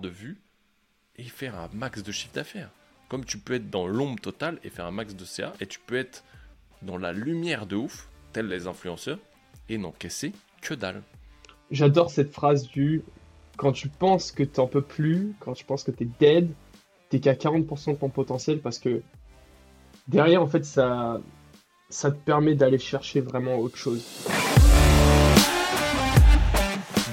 de vue et faire un max de chiffre d'affaires. Comme tu peux être dans l'ombre totale et faire un max de CA, et tu peux être dans la lumière de ouf, tels les influenceurs, et n'encaisser que dalle. J'adore cette phrase du quand tu penses que t'en peux plus, quand tu penses que t'es dead, t'es qu'à 40% de ton potentiel parce que derrière, en fait, ça, ça te permet d'aller chercher vraiment autre chose.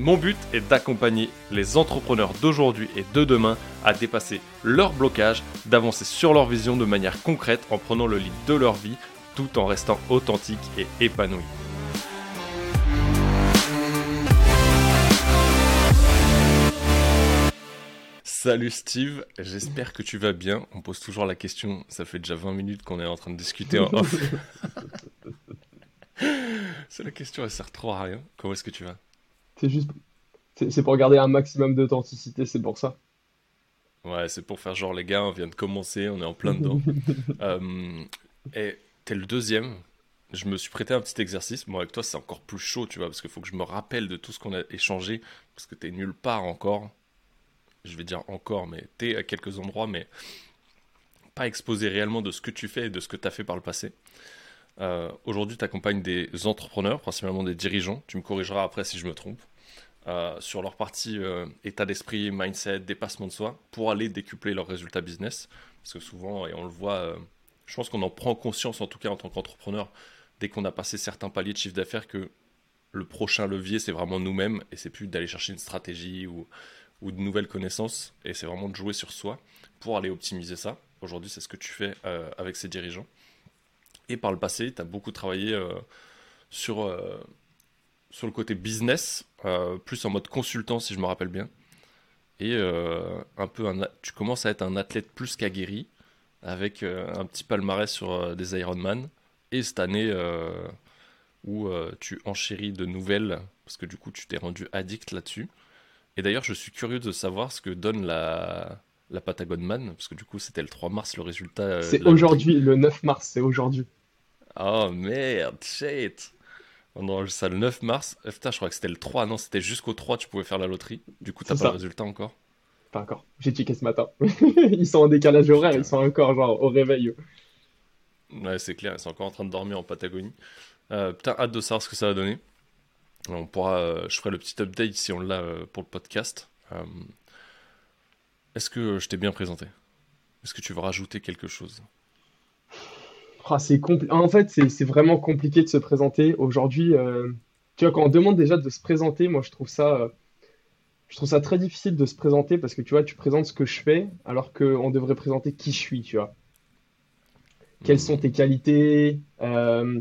Mon but est d'accompagner les entrepreneurs d'aujourd'hui et de demain à dépasser leurs blocages, d'avancer sur leur vision de manière concrète en prenant le lead de leur vie tout en restant authentique et épanoui. Salut Steve, j'espère que tu vas bien. On pose toujours la question, ça fait déjà 20 minutes qu'on est en train de discuter en off. C'est la question, elle sert trop à rien. Comment est-ce que tu vas? C'est juste. C'est pour garder un maximum d'authenticité, c'est pour ça. Ouais, c'est pour faire genre, les gars, on vient de commencer, on est en plein dedans. Euh, et t'es le deuxième. Je me suis prêté un petit exercice. Moi, avec toi, c'est encore plus chaud, tu vois, parce qu'il faut que je me rappelle de tout ce qu'on a échangé, parce que t'es nulle part encore. Je vais dire encore, mais t'es à quelques endroits, mais pas exposé réellement de ce que tu fais et de ce que tu as fait par le passé. Euh, Aujourd'hui, tu accompagnes des entrepreneurs, principalement des dirigeants. Tu me corrigeras après si je me trompe. Euh, sur leur partie euh, état d'esprit, mindset, dépassement de soi, pour aller décupler leurs résultats business. Parce que souvent, et on le voit, je pense qu'on en prend conscience, en tout cas en tant qu'entrepreneur, dès qu'on a passé certains paliers de chiffre d'affaires, que le prochain levier, c'est vraiment nous-mêmes, et c'est plus d'aller chercher une stratégie ou, de nouvelles connaissances, et c'est vraiment de jouer sur soi pour aller optimiser ça. Aujourd'hui, c'est ce que tu fais avec ces dirigeants. Et par le passé, tu as beaucoup travaillé euh, sur, euh, sur le côté business, euh, plus en mode consultant, si je me rappelle bien. Et un peu un, tu commences à être un athlète plus qu'aguerri, avec un petit palmarès sur des Ironman. Et cette année où tu enchéris de nouvelles, parce que du coup, tu t'es rendu addict là-dessus. Et d'ailleurs, je suis curieux de savoir ce que donne la, la Patagon Man, parce que du coup, c'était le 3 mars le résultat. euh, C'est aujourd'hui, le 9 mars, c'est aujourd'hui. Oh merde, shit. On enregistre ça le 9 mars. Eh, putain, je crois que c'était le 3. Non, c'était jusqu'au 3, tu pouvais faire la loterie. Du coup, t'as pas ça. le résultat encore. Pas encore. J'ai checké ce matin. Ils sont en décalage horaire, ils sont encore genre au réveil. Ouais, c'est clair, ils sont encore en train de dormir en Patagonie. Euh, putain, hâte de savoir ce que ça va donner. On pourra, euh, je ferai le petit update si on l'a euh, pour le podcast. Euh, Est-ce que je t'ai bien présenté? Est-ce que tu veux rajouter quelque chose? Ah, c'est En fait, c'est vraiment compliqué de se présenter. Aujourd'hui, euh, tu vois, quand on demande déjà de se présenter, moi je trouve ça, euh, je trouve ça très difficile de se présenter parce que tu vois, tu présentes ce que je fais alors qu'on devrait présenter qui je suis, tu vois. Quelles sont tes qualités, euh,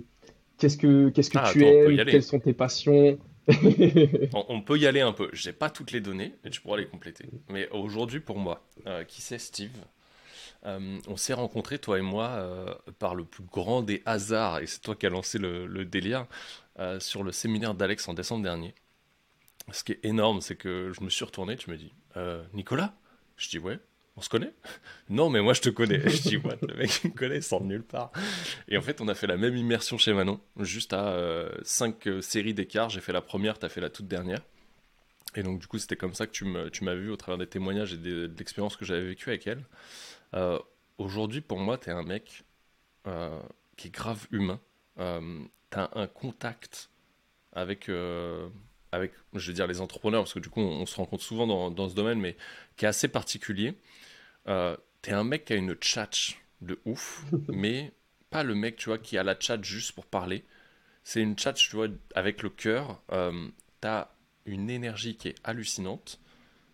qu'est-ce que, qu'est-ce que Ah, tu attends, aimes, quelles sont tes passions. on, on peut y aller un peu. J'ai pas toutes les données, mais tu pourras les compléter. Mais aujourd'hui, pour moi, qui c'est Steve? Euh, On s'est rencontrés, toi et moi, euh, par le plus grand des hasards, et c'est toi qui as lancé le, délire, euh, sur le séminaire d'Alex en décembre dernier. Ce qui est énorme, c'est que je me suis retourné, tu me dis, Nicolas? Je dis, ouais, on se connaît? Non, mais moi je te connais. Je dis, what, le mec il me connaît, il sort de nulle part. Et en fait, on a fait la même immersion chez Manon, juste à 5 séries d'écart. J'ai fait la première, t'as fait la toute dernière. Et donc, du coup, c'était comme ça que tu m'as vu au travers des témoignages et des- de l'expérience que j'avais vécue avec elle. Euh, Aujourd'hui, pour moi, t'es un mec euh, qui est grave humain. Euh, t'as un contact avec, euh, avec, je vais dire, les entrepreneurs, parce que du coup, on, on se rencontre souvent dans, dans ce domaine, mais qui est assez particulier. T'es un mec qui a une tchatch de ouf, mais pas le mec, tu vois, qui a la chat juste pour parler. C'est une chat, tu vois, avec le cœur. T'as une énergie qui est hallucinante,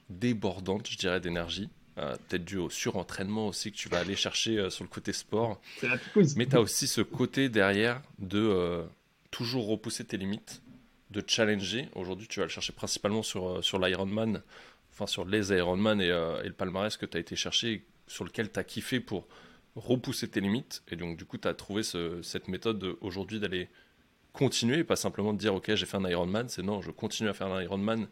débordante, je dirais, d'énergie. Euh, Peut-être dû au surentraînement aussi que tu vas aller chercher euh, sur le côté sport. Mais tu as aussi ce côté derrière de euh, toujours repousser tes limites, de challenger. Aujourd'hui, tu vas le chercher principalement sur, sur l'Ironman, enfin sur les Ironman et, et le palmarès que tu as été chercher, sur lequel tu as kiffé pour repousser tes limites. Et donc, du coup, tu as trouvé cette méthode aujourd'hui d'aller continuer, pas simplement de dire, OK, j'ai fait un Ironman. C'est non, je continue à faire un Ironman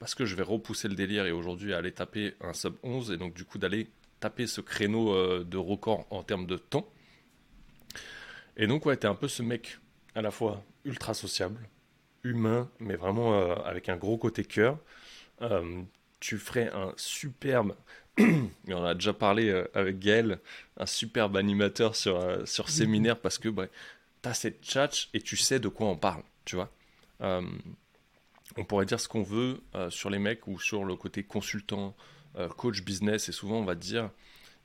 parce que je vais repousser le délire et aujourd'hui aller taper un sub 11. Et donc, du coup, d'aller taper ce créneau euh, de record en termes de temps. Et donc, ouais, t'es un peu ce mec à la fois ultra sociable, humain, mais vraiment euh, avec un gros côté cœur. Euh, tu ferais un superbe, on a déjà parlé avec Gaël, un superbe animateur sur, sur séminaire parce que bah, tu as cette chat et tu sais de quoi on parle, tu vois. On pourrait dire ce qu'on veut sur les mecs ou sur le côté consultant, euh, coach business, et souvent on va dire,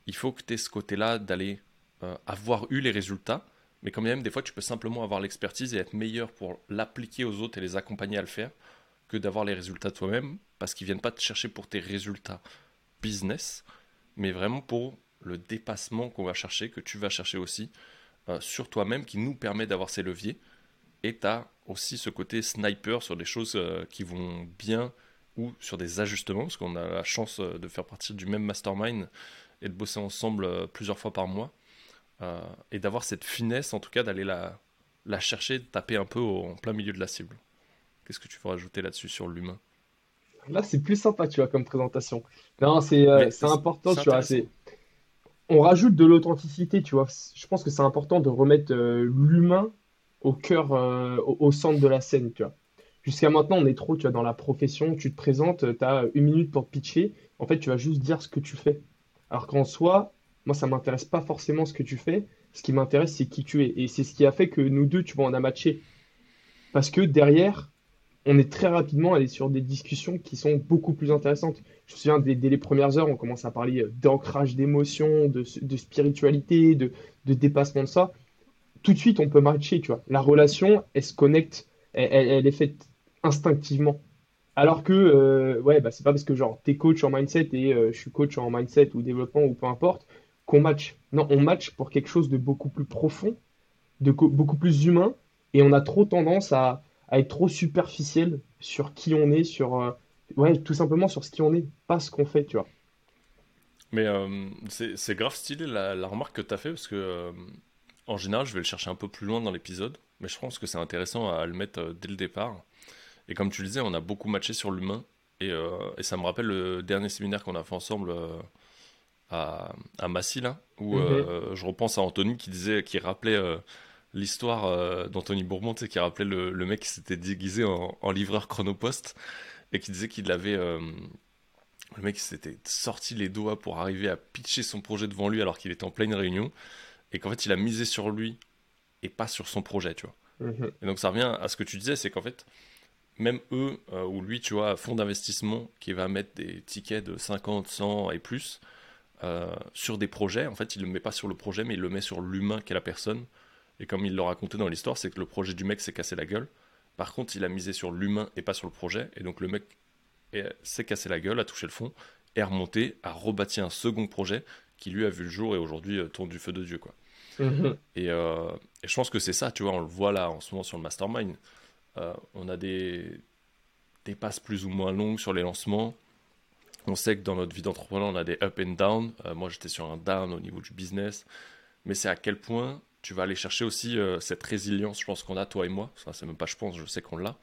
il faut que tu aies ce côté-là d'aller euh, avoir eu les résultats, mais quand même, des fois, tu peux simplement avoir l'expertise et être meilleur pour l'appliquer aux autres et les accompagner à le faire que d'avoir les résultats toi-même, parce qu'ils viennent pas te chercher pour tes résultats business, mais vraiment pour le dépassement qu'on va chercher, que tu vas chercher aussi euh, sur toi-même, qui nous permet d'avoir ces leviers. Et tu as aussi ce côté sniper sur des choses qui vont bien ou sur des ajustements, parce qu'on a la chance euh, de faire partie du même mastermind et de bosser ensemble euh, plusieurs fois par mois, euh, et d'avoir cette finesse, en tout cas, d'aller la, la chercher, de taper un peu en plein milieu de la cible. Qu'est-ce que tu veux rajouter là-dessus sur l'humain? Là, c'est plus sympa, tu vois, comme présentation. Non, c'est important, tu vois. On rajoute de l'authenticité, tu vois. Je pense que c'est important de remettre l'humain au cœur, au, centre de la scène, tu vois. Jusqu'à maintenant, on est trop, tu vois, dans la profession, tu te présentes, tu as une minute pour te pitcher. En fait, tu vas juste dire ce que tu fais. Alors qu'en soi, moi, ça m'intéresse pas forcément ce que tu fais. Ce qui m'intéresse, c'est qui tu es. Et c'est ce qui a fait que nous deux, tu vois, on a matché. Parce que derrière, on est très rapidement allé sur des discussions qui sont beaucoup plus intéressantes. Je me souviens, dès, les premières heures, on commence à parler d'ancrage d'émotions, de, spiritualité, de, dépassement de ça. Tout de suite, on peut matcher, tu vois. La relation, elle se connecte, elle est faite instinctivement. Alors que, euh, ouais, bah, c'est pas parce que genre t'es coach en mindset et euh, je suis coach en mindset ou développement ou peu importe qu'on match. Non, on match pour quelque chose de beaucoup plus profond, de beaucoup plus humain, et on a trop tendance à, être trop superficiel sur qui on est, sur euh, ouais, tout simplement sur ce qui on est, pas ce qu'on fait, tu vois. Mais c'est grave stylé la, la remarque que tu as fait parce que en général, je vais le chercher un peu plus loin dans l'épisode, mais je pense que c'est intéressant à le mettre dès le départ. Et comme tu le disais, on a beaucoup matché sur l'humain. Et, euh, et, ça me rappelle le dernier séminaire qu'on a fait ensemble euh, à, à, Massy, là, où mhm. euh, je repense à Anthony qui disait, qui rappelait l'histoire d'Anthony Bourbon, tu sais, qui rappelait le, le mec qui s'était déguisé en, en, livreur chronopost et qui disait qu'il avait. le mec s'était sorti les doigts pour arriver à pitcher son projet devant lui alors qu'il était en pleine réunion et qu'en fait il a misé sur lui et pas sur son projet, tu vois. Mhm. Et donc ça revient à ce que tu disais, c'est qu'en fait, même eux, euh, ou lui, tu vois, fonds d'investissement qui va mettre des tickets de 50, 100 et plus euh, sur des projets, en fait, il ne le met pas sur le projet, mais il le met sur l'humain qu'est la personne. Et comme il l'a raconté dans l'histoire, c'est que le projet du mec s'est cassé la gueule. Par contre, il a misé sur l'humain et pas sur le projet. Et donc le mec s'est cassé la gueule, a touché le fond, est remonté, a rebâti un second projet qui lui a vu le jour et aujourd'hui euh, tourne du feu de Dieu. quoi. Mm-hmm. et, et, je pense que c'est ça, tu vois, on le voit là en ce moment sur le mastermind. Euh, on a des, des passes plus ou moins longues sur les lancements. On sait que dans notre vie d'entrepreneur, on a des up and down. Euh, moi, j'étais sur un down au niveau du business. Mais c'est à quel point tu vas aller chercher aussi euh, cette résilience, je pense qu'on a, toi et moi. Ça, c'est même pas je pense, je sais qu'on l'a.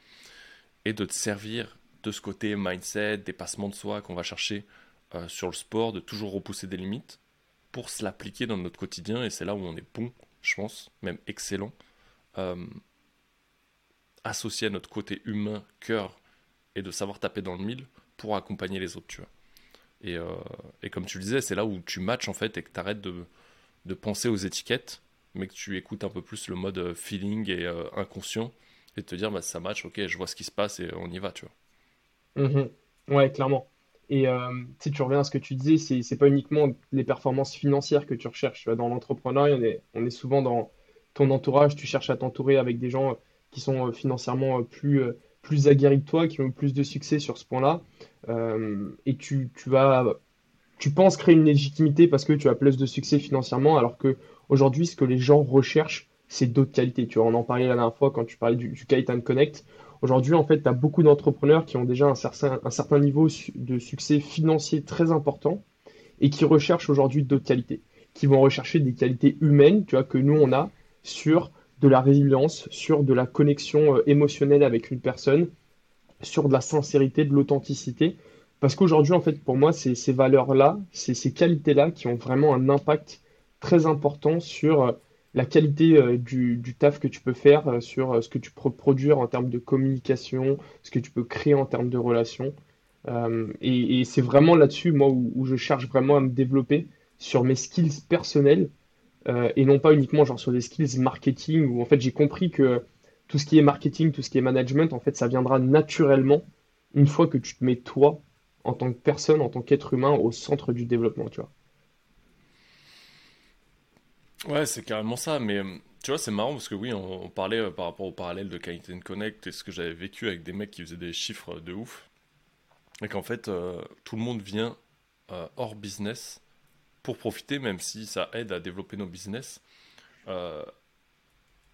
Et de te servir de ce côté mindset, dépassement de soi qu'on va chercher sur le sport, de toujours repousser des limites pour se l'appliquer dans notre quotidien. Et c'est là où on est bon, je pense, même excellent associer à notre côté humain, cœur, et de savoir taper dans le mille pour accompagner les autres, tu vois. Et, euh, comme tu le disais, c'est là où tu matches en fait et que tu arrêtes de, penser aux étiquettes, mais que tu écoutes un peu plus le mode euh, feeling et euh, inconscient et te dire bah, ça match, ok, je vois ce qui se passe et on y va, tu vois. Mm-hmm. Ouais, clairement. Et si tu reviens à ce que tu disais, c'est, c'est pas uniquement les performances financières que tu recherches. Dans l'entrepreneuriat, on est, souvent dans ton entourage, tu cherches à t'entourer avec des gens qui sont euh, financièrement euh, plus, euh, aguerris que toi, qui ont plus de succès sur ce point-là. et tu, vas, tu penses créer une légitimité parce que tu as plus de succès financièrement, alors que aujourd'hui, ce que les gens recherchent, c'est d'autres qualités. Tu vois, on en parlait la dernière fois quand tu parlais du, du Connect. Aujourd'hui, en fait, tu as beaucoup d'entrepreneurs qui ont déjà un certain, niveau de succès financier très important et qui recherchent aujourd'hui d'autres qualités. qui vont rechercher des qualités humaines, tu vois, que nous, on a sur de la résilience, sur de la connexion euh, émotionnelle avec une personne, sur de la sincérité, de l'authenticité. Parce qu'aujourd'hui, en fait, pour moi, c'est ces valeurs-là, c'est ces qualités-là qui ont vraiment un impact très important sur euh, la qualité euh, du, taf que tu peux faire, sur ce que tu peux produire en termes de communication, ce que tu peux créer en termes de relations. et, c'est vraiment là-dessus, moi, où, je cherche vraiment à me développer sur mes skills personnels euh, et non pas uniquement genre sur des skills marketing où en fait j'ai compris que tout ce qui est marketing, tout ce qui est management, en fait ça viendra naturellement une fois que tu te mets toi en tant que personne, en tant qu'être humain au centre du développement, tu vois. Ouais, c'est carrément ça, mais euh, tu vois, c'est marrant parce que oui, on, parlait euh, par rapport au parallèle de Kaizen Connect et ce que j'avais vécu avec des mecs qui faisaient des chiffres de ouf, et qu'en fait, tout le monde vient hors business pour profiter, même si ça aide à développer nos business, euh,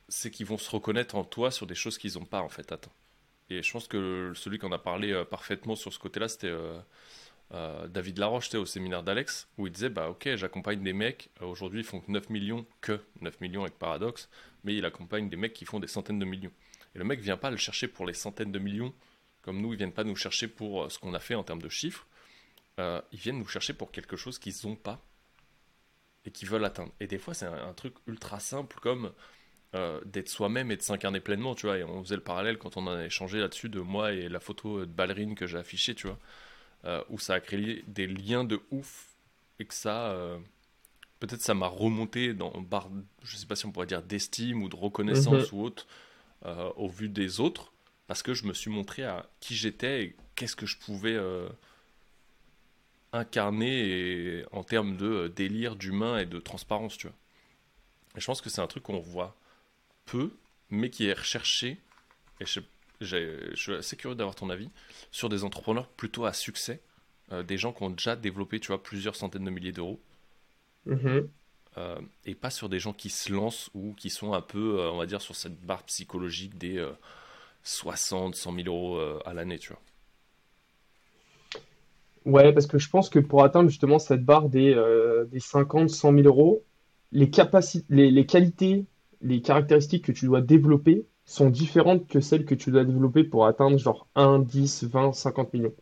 c'est qu'ils vont se reconnaître en toi sur des choses qu'ils n'ont pas en fait attends. Et je pense que celui qu'on a parlé euh, parfaitement sur ce côté-là, c'était euh, David Laroche, au séminaire d'Alex, où il disait Bah, ok, j'accompagne des mecs, aujourd'hui ils font 9 millions, que 9 millions avec Paradoxe, mais il accompagne des mecs qui font des centaines de millions. Et le mec vient pas le chercher pour les centaines de millions, comme nous, ils viennent pas nous chercher pour ce qu'on a fait en termes de chiffres, ils viennent nous chercher pour quelque chose qu'ils n'ont pas et qui veulent atteindre. Et des fois, c'est un, truc ultra simple comme euh, d'être soi-même et de s'incarner pleinement, tu vois. Et on faisait le parallèle quand on a échangé là-dessus de moi et la photo de ballerine que j'ai affichée, tu vois, euh, où ça a créé des liens de ouf et que ça, euh, peut-être ça m'a remonté dans barre, je sais pas si on pourrait dire d'estime ou de reconnaissance mhm. ou autre, au vu des autres, parce que je me suis montré à qui j'étais et qu'est-ce que je pouvais incarné en termes de euh, délire, d'humain et de transparence, tu vois. Et je pense que c'est un truc qu'on voit peu, mais qui est recherché, et je, je suis assez curieux d'avoir ton avis, sur des entrepreneurs plutôt à succès, euh, des gens qui ont déjà développé, tu vois, plusieurs centaines de milliers d'euros. Mm-hmm. Euh, et pas sur des gens qui se lancent ou qui sont un peu, on va dire, sur cette barre psychologique des 60, 100 000 euros à l'année, tu vois. Ouais, parce que je pense que pour atteindre justement cette barre des, euh, des 50, 100 000 euros, les capacités, les, les qualités, les caractéristiques que tu dois développer sont différentes que celles que tu dois développer pour atteindre genre 1, 10, 20, 50 millions.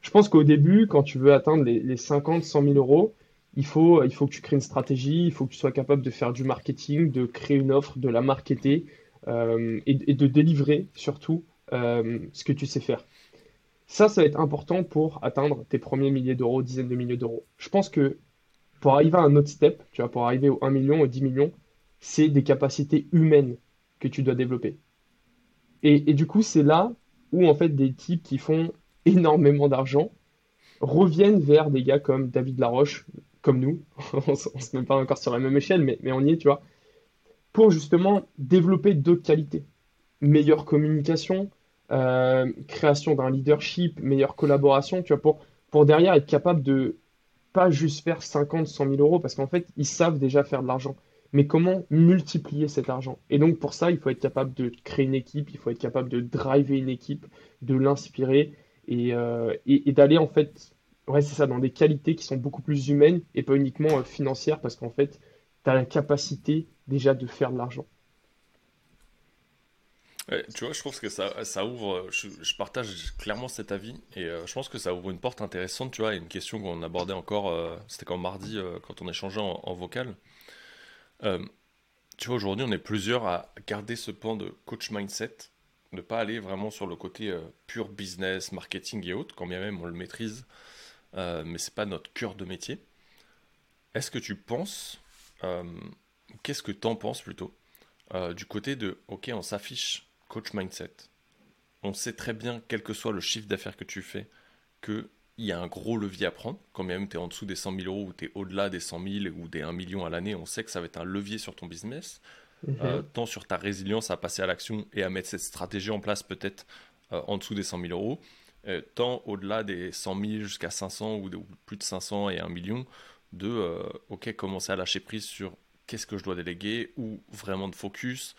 Je pense qu'au début, quand tu veux atteindre les, les 50, 100 000 euros, il faut, que tu crées une stratégie, il faut que tu sois capable de faire du marketing, de créer une offre, de la marketer euh, et, de délivrer surtout euh, ce que tu sais faire. Ça, ça va être important pour atteindre tes premiers milliers d'euros, dizaines de milliers d'euros. Je pense que pour arriver à un autre step, tu vois, pour arriver au 1 million, au 10 millions, c'est des capacités humaines que tu dois développer. Et, du coup, c'est là où en fait des types qui font énormément d'argent reviennent vers des gars comme David Laroche, comme nous. on se met pas encore sur la même échelle, mais, mais on y est, tu vois. Pour justement développer d'autres qualités. Meilleure communication, euh, création d'un leadership, meilleure collaboration, tu vois, pour, pour derrière être capable de pas juste faire 50, 100 000 euros, parce qu'en fait, ils savent déjà faire de l'argent. Mais comment multiplier cet argent? Et donc, pour ça, il faut être capable de créer une équipe, il faut être capable de driver une équipe, de l'inspirer et, euh, d'aller, en fait, ouais, c'est ça, dans des qualités qui sont beaucoup plus humaines et pas uniquement euh, financières, parce qu'en fait, tu as la capacité déjà de faire de l'argent tu vois, je pense que ça, ouvre, je, partage clairement cet avis, et euh, je pense que ça ouvre une porte intéressante, tu vois, et une question qu'on abordait encore, c'était quand mardi, quand on échangeait en vocal. Tu vois, aujourd'hui, on est plusieurs à garder ce point de coach mindset, ne pas aller vraiment sur le côté pur business, marketing et autres, quand bien même on le maîtrise, mais c'est pas notre cœur de métier. Est-ce que tu penses, qu'est-ce que tu en penses plutôt, du côté de, ok, on s'affiche coach mindset. On sait très bien, quel que soit le chiffre d'affaires que tu fais, qu'il y a un gros levier à prendre. Quand même tu es en dessous des 100 000 euros ou tu es au-delà des 100 000 ou des 1 million à l'année, on sait que ça va être un levier sur ton business. Mhm. Euh, tant sur ta résilience à passer à l'action et à mettre cette stratégie en place peut-être euh, en dessous des 100 000 euros, euh, tant au-delà des 100 000 jusqu'à 500 ou, plus de 500 et 1 million, de ok commencer à lâcher prise sur qu'est-ce que je dois déléguer ou vraiment de focus,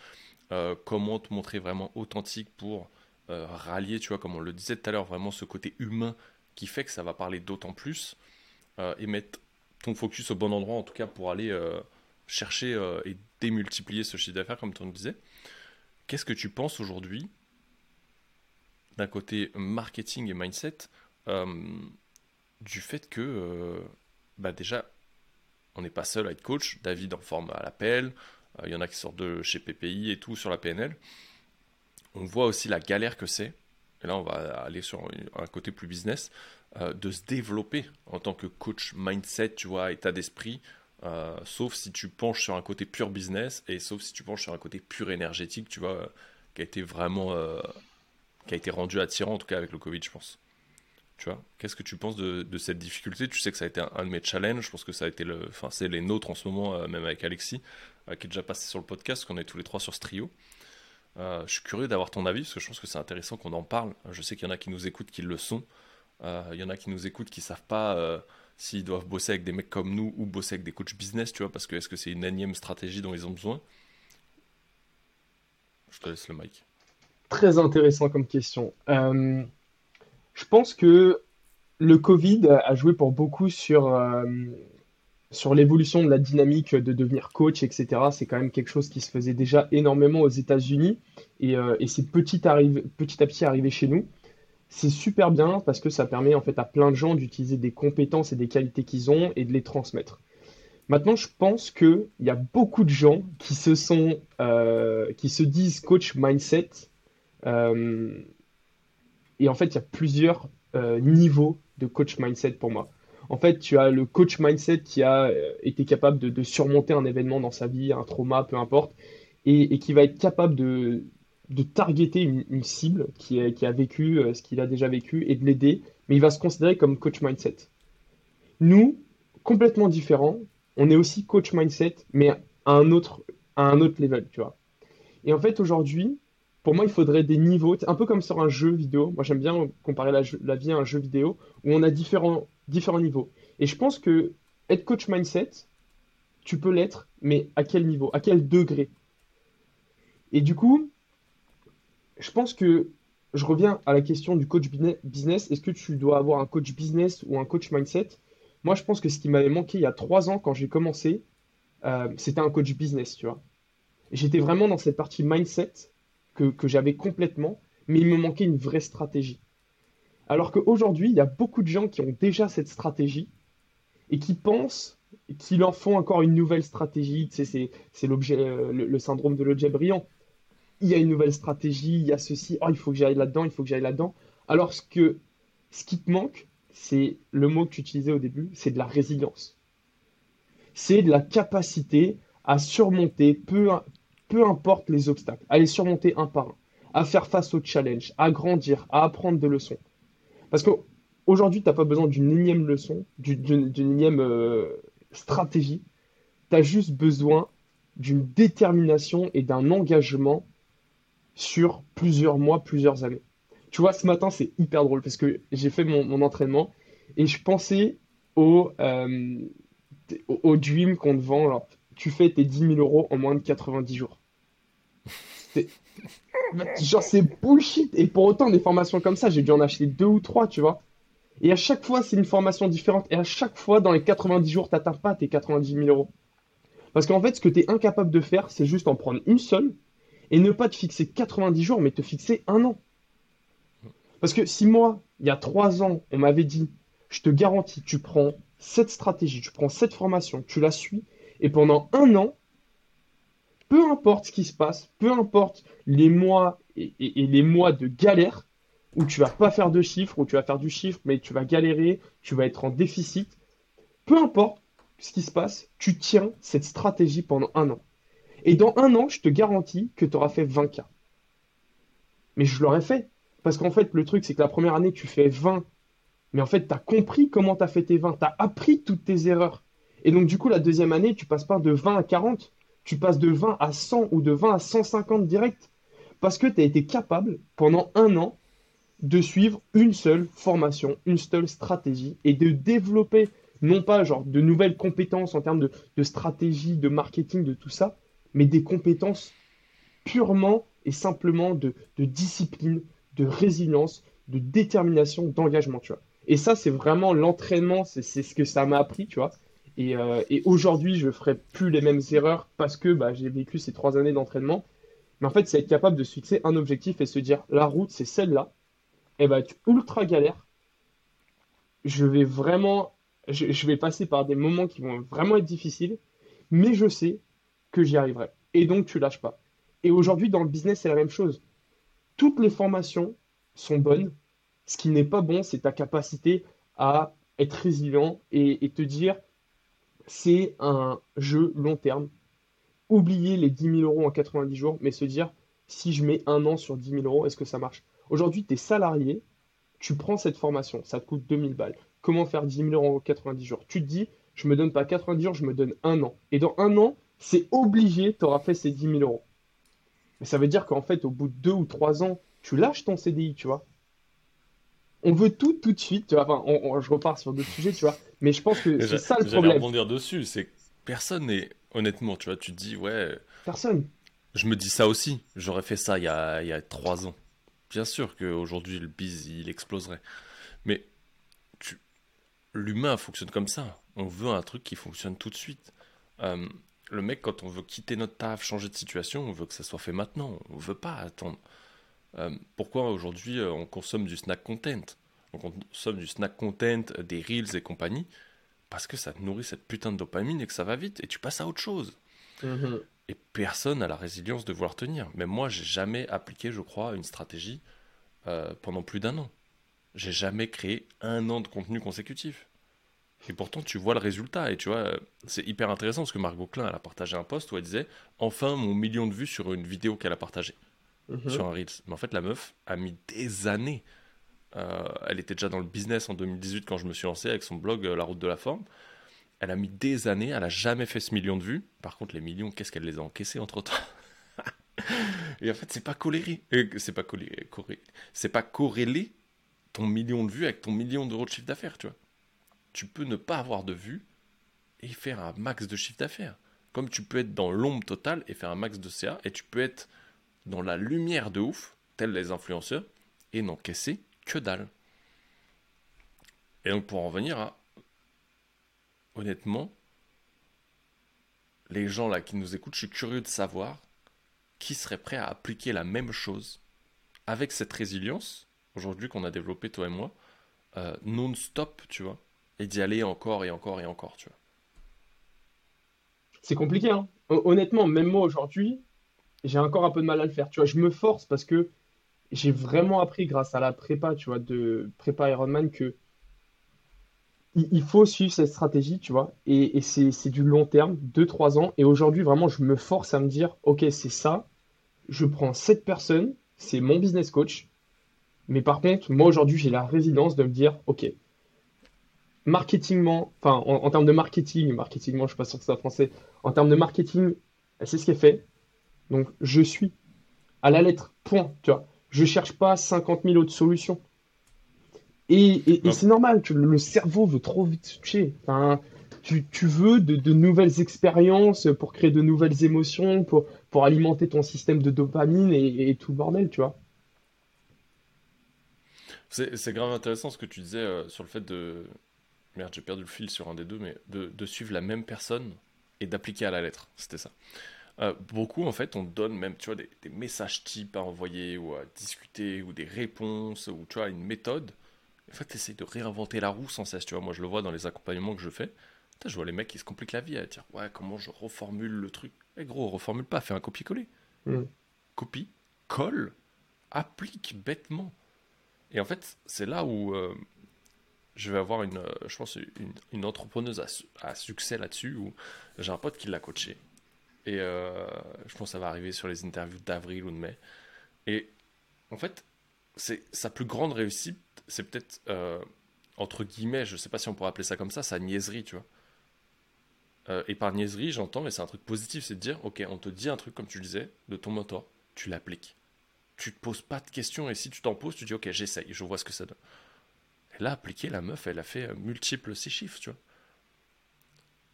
comment te montrer vraiment authentique pour rallier, tu vois, comme on le disait tout à l'heure, vraiment ce côté humain qui fait que ça va parler d'autant plus euh, et mettre ton focus au bon endroit, en tout cas pour aller euh, chercher euh, et démultiplier ce chiffre d'affaires, comme tu en disais. Qu'est-ce que tu penses aujourd'hui d'un côté marketing et mindset du fait que, bah déjà, on n'est pas seul à être coach. David en forme à l'appel, il y en a qui sortent de chez PPI et tout sur la PNL. On voit aussi la galère que c'est et là on va aller sur un côté plus business, euh, de se développer en tant que coach mindset, tu vois, état d'esprit, euh, sauf si tu penches sur un côté pur business et sauf si tu penches sur un côté pur énergétique, tu vois, qui a été vraiment, euh, qui a été rendu attirant en tout cas avec le Covid, je pense. Tu vois, qu'est-ce que tu penses de, cette difficulté? Tu sais que ça a été un, de mes challenges, je pense que ça a été le, enfin c'est les nôtres en ce moment, même avec Alexis, qui est déjà passé sur le podcast, qu'on est tous les trois sur ce trio. Euh, je suis curieux d'avoir ton avis parce que je pense que c'est intéressant qu'on en parle. Je sais qu'il y en a qui nous écoutent qui le sont. Euh, il y en a qui nous écoutent qui savent pas euh, s'ils doivent bosser avec des mecs comme nous ou bosser avec des coachs business, tu vois, parce que est-ce que c'est une énième stratégie dont ils ont besoin? Je te laisse le mic. Très intéressant comme question. je pense que le Covid a joué pour beaucoup sur sur l'évolution de la dynamique de devenir coach, etc., c'est quand même quelque chose qui se faisait déjà énormément aux États-Unis et, euh, c'est petit, à petit arrivé chez nous. C'est super bien parce que ça permet en fait à plein de gens d'utiliser des compétences et des qualités qu'ils ont et de les transmettre. Maintenant, je pense qu'il y a beaucoup de gens qui se euh, disent coach mindset. Euh, et en fait, il y a plusieurs niveaux de coach mindset pour moi. En fait, tu as le coach mindset qui a euh, été capable de, surmonter un événement dans sa vie, un trauma, peu importe, et, qui va être capable de, targeter une, cible qui, a vécu euh, ce qu'il a déjà vécu et de l'aider, mais il va se considérer comme coach mindset. Nous, complètement différents, on est aussi coach mindset, mais à un autre, à un autre level, tu vois. Et en fait, aujourd'hui, pour moi, il faudrait des niveaux, un peu comme sur un jeu vidéo. Moi, j'aime bien comparer la, la, vie à un jeu vidéo où on a différents différents niveaux. Et je pense que être coach mindset, tu peux l'être, mais à quel niveau À quel degré? Et du coup, je pense que je reviens à la question du coach business. Est-ce que tu dois avoir un coach business ou un coach mindset? Moi, je pense que ce qui m'avait manqué il y a trois ans quand j'ai commencé, euh, c'était un coach business, tu vois. J'étais vraiment dans cette partie mindset que, que j'avais complètement, mais il me manquait une vraie stratégie. Alors qu'aujourd'hui, il y a beaucoup de gens qui ont déjà cette stratégie et qui pensent qu'ils en font encore une nouvelle stratégie. C'est l'objet, euh, le, syndrome de l'objet brillant. Il y a une nouvelle stratégie, il y a ceci, oh, il faut que j'aille là-dedans, il faut que j'aille là-dedans. Alors que ce qui te manque, c'est le mot que tu utilisais au début, c'est de la résilience. C'est de la capacité à surmonter, peu, peu importe les obstacles, à les surmonter un par un, à faire face aux challenges, à grandir, à apprendre des leçons. Parce qu'aujourd'hui, tu n'as pas besoin d'une énième leçon, d'une énième euh, stratégie. Tu as juste besoin d'une détermination et d'un engagement sur plusieurs mois, plusieurs années. Tu vois, ce matin, c'est hyper drôle parce que j'ai fait mon, entraînement et je pensais au, euh, au, dream qu'on te vend. Alors, tu fais tes 10 000 euros en moins de 90 jours. Genre, c'est bullshit. Et pour autant, des formations comme ça, j'ai dû en acheter deux ou trois, tu vois. Et à chaque fois, c'est une formation différente. Et à chaque fois, dans les 90 jours, t'atteins pas tes 90 000 euros. Parce qu'en fait, ce que tu incapable de faire, c'est juste en prendre une seule et ne pas te fixer 90 jours, mais te fixer un an. Parce que si moi, il y a trois ans, on m'avait dit, je te garantis, tu prends cette stratégie, tu prends cette formation, tu la suis, et pendant un an, peu importe ce qui se passe, peu importe les mois et, les mois de galère où tu vas pas faire de chiffres, où tu vas faire du chiffre, mais tu vas galérer, tu vas être en déficit, peu importe ce qui se passe, tu tiens cette stratégie pendant un an. Et dans un an, je te garantis que tu auras fait 20 cas. Mais je l'aurais fait. Parce qu'en fait, le truc, c'est que la première année, tu fais 20. Mais en fait, tu as compris comment tu as fait tes 20. Tu as appris toutes tes erreurs. Et donc, du coup, la deuxième année, tu passes pas de 20 à 40 tu passes de 20 à 100 ou de 20 à 150 direct. Parce que tu as été capable pendant un an de suivre une seule formation, une seule stratégie et de développer non pas genre de nouvelles compétences en termes de, stratégie, de marketing, de tout ça, mais des compétences purement et simplement de, discipline, de résilience, de détermination, d'engagement, tu vois. Et ça, c'est vraiment l'entraînement, c'est ce que ça m'a appris, tu vois. Et, euh, et aujourd'hui, je ferai plus les mêmes erreurs parce que bah, j'ai vécu ces trois années d'entraînement. Mais en fait, c'est être capable de se fixer un objectif et se dire, la route, c'est celle-là. Et bah, tu ultra galère. Je vais vraiment, je, vais passer par des moments qui vont vraiment être difficiles, mais je sais que j'y arriverai. Et donc, tu lâches pas. Et aujourd'hui, dans le business, c'est la même chose. Toutes les formations sont bonnes. Ce qui n'est pas bon, c'est ta capacité à être résilient et te dire, c'est un jeu long terme. Oublier les 10 000 euros en 90 jours, mais se dire, si je mets un an sur 10 000 euros, est-ce que ça marche? Aujourd'hui, tu es salarié, tu prends cette formation, ça te coûte 2000 balles. Comment faire 10 000 euros en 90 jours? Tu te dis, je me donne pas 90 jours, je me donne un an. Et dans un an, c'est obligé, tu auras fait ces 10 000 euros. Mais ça veut dire qu'en fait, au bout de deux ou trois ans, tu lâches ton CDI, tu vois. On veut tout tout de suite, tu vois. Enfin, je repars sur d'autres sujets, tu vois. Mais je pense que c'est ça le J'allais problème. rebondir dessus, c'est que personne n'est, honnêtement, tu vois, tu te dis, ouais, Personne. je me dis ça aussi, j'aurais fait ça il y a, il y a trois ans. Bien sûr qu'aujourd'hui, le biz, il exploserait. Mais tu- l'humain fonctionne comme ça. On veut un truc qui fonctionne tout de suite. Euh, le mec, quand on veut quitter notre taf, changer de situation, on veut que ça soit fait maintenant. On veut pas attendre. Euh, pourquoi aujourd'hui euh, on consomme du snack content? On consomme du snack content, des reels et compagnie, parce que ça te nourrit cette putain de dopamine et que ça va vite, et tu passes à autre chose. Mhm. Et personne n'a la résilience de vouloir tenir. Même moi, j'ai jamais appliqué, je crois, une stratégie euh, pendant plus d'un an. J'ai jamais créé un an de contenu consécutif. Et pourtant, tu vois le résultat. Et tu vois, c'est hyper intéressant parce que Margot Klein, elle a partagé un post où elle disait Enfin, mon million de vues sur une vidéo qu'elle a partagée, Mhm. sur un Reels. Mais en fait, la meuf a mis des années. Euh, elle était déjà dans le business en 2018 quand je me suis lancé avec son blog euh, La route de la forme. Elle a mis des années, elle a jamais fait ce million de vues. Par contre, les millions, qu'est-ce qu'elle les a encaissés entre temps Et en fait, c'est pas. Euh, C'est pas C'est pas corrélé ton million de vues avec ton million d'euros de chiffre d'affaires, tu vois. Tu peux ne pas avoir de vues et faire un max de chiffre d'affaires. Comme tu peux être dans l'ombre totale et faire un max de CA, et tu peux être dans la lumière de ouf, tels les influenceurs, et n'encaisser que dalle. Et donc pour en venir à, honnêtement, les gens là qui nous écoutent, je suis curieux de savoir qui serait prêt à appliquer la même chose avec cette résilience, aujourd'hui qu'on a développé toi et moi, euh, non-stop, tu vois, et d'y aller encore et encore et encore, tu vois. C'est compliqué, hein. Hon- Honnêtement, même moi aujourd'hui, j'ai encore un peu de mal à le faire. Tu vois, je me force parce que j'ai vraiment appris grâce à la prépa, tu vois, de prépa Ironman que il faut suivre cette stratégie, tu vois, et, c'est du long terme, deux trois ans. Et aujourd'hui, vraiment, je me force à me dire, ok, c'est ça, je prends cette personne, c'est mon business coach. Mais par contre, moi aujourd'hui, j'ai la résilience de me dire, ok, marketingment, enfin, en, termes de marketing, marketingment, je suis pas sûr que en français, en termes de marketing, c'est ce qui est fait. Donc, je suis à la lettre, point, tu vois. Je cherche pas 50 000 autres solutions. Et, et- et Non. c'est normal, tu- le cerveau veut trop vite switcher. Enfin, tu, tu veux de, de nouvelles expériences pour créer de nouvelles émotions, pour, pour alimenter ton système de dopamine et, et tout le bordel, tu vois. C'est c'est grave intéressant ce que tu disais euh, sur le fait de... Merde, j'ai perdu le fil sur un des deux, mais de, de suivre la même personne et d'appliquer à la lettre. C'était ça. Euh, beaucoup, en fait, on donne même, tu vois, des, des messages types à envoyer ou à discuter ou des réponses ou, tu vois, une méthode. En fait, tu de réinventer la roue sans cesse, tu vois. Moi, je le vois dans les accompagnements que je fais. Putain, je vois les mecs qui se compliquent la vie à dire, ouais, comment je reformule le truc. Eh gros, reformule pas, fais un copier-coller. Mm. Copie, colle, applique bêtement. Et en fait, c'est là où euh, je vais avoir une, euh, je pense, une, une entrepreneuse à, à succès là-dessus, où j'ai un pote qui l'a coaché. Et euh, je pense que ça va arriver sur les interviews d'avril ou de mai. Et en fait, c'est sa plus grande réussite, c'est peut-être, euh, entre guillemets, je sais pas si on pourrait appeler ça comme ça, sa niaiserie, tu vois. Euh, et par niaiserie, j'entends, mais c'est un truc positif, c'est de dire, ok, on te dit un truc, comme tu le disais, de ton mentor, tu l'appliques. Tu te poses pas de questions, et si tu t'en poses, tu dis, ok, j'essaye, je vois ce que ça donne. Elle a appliqué, la meuf, elle a fait multiples six chiffres, tu vois.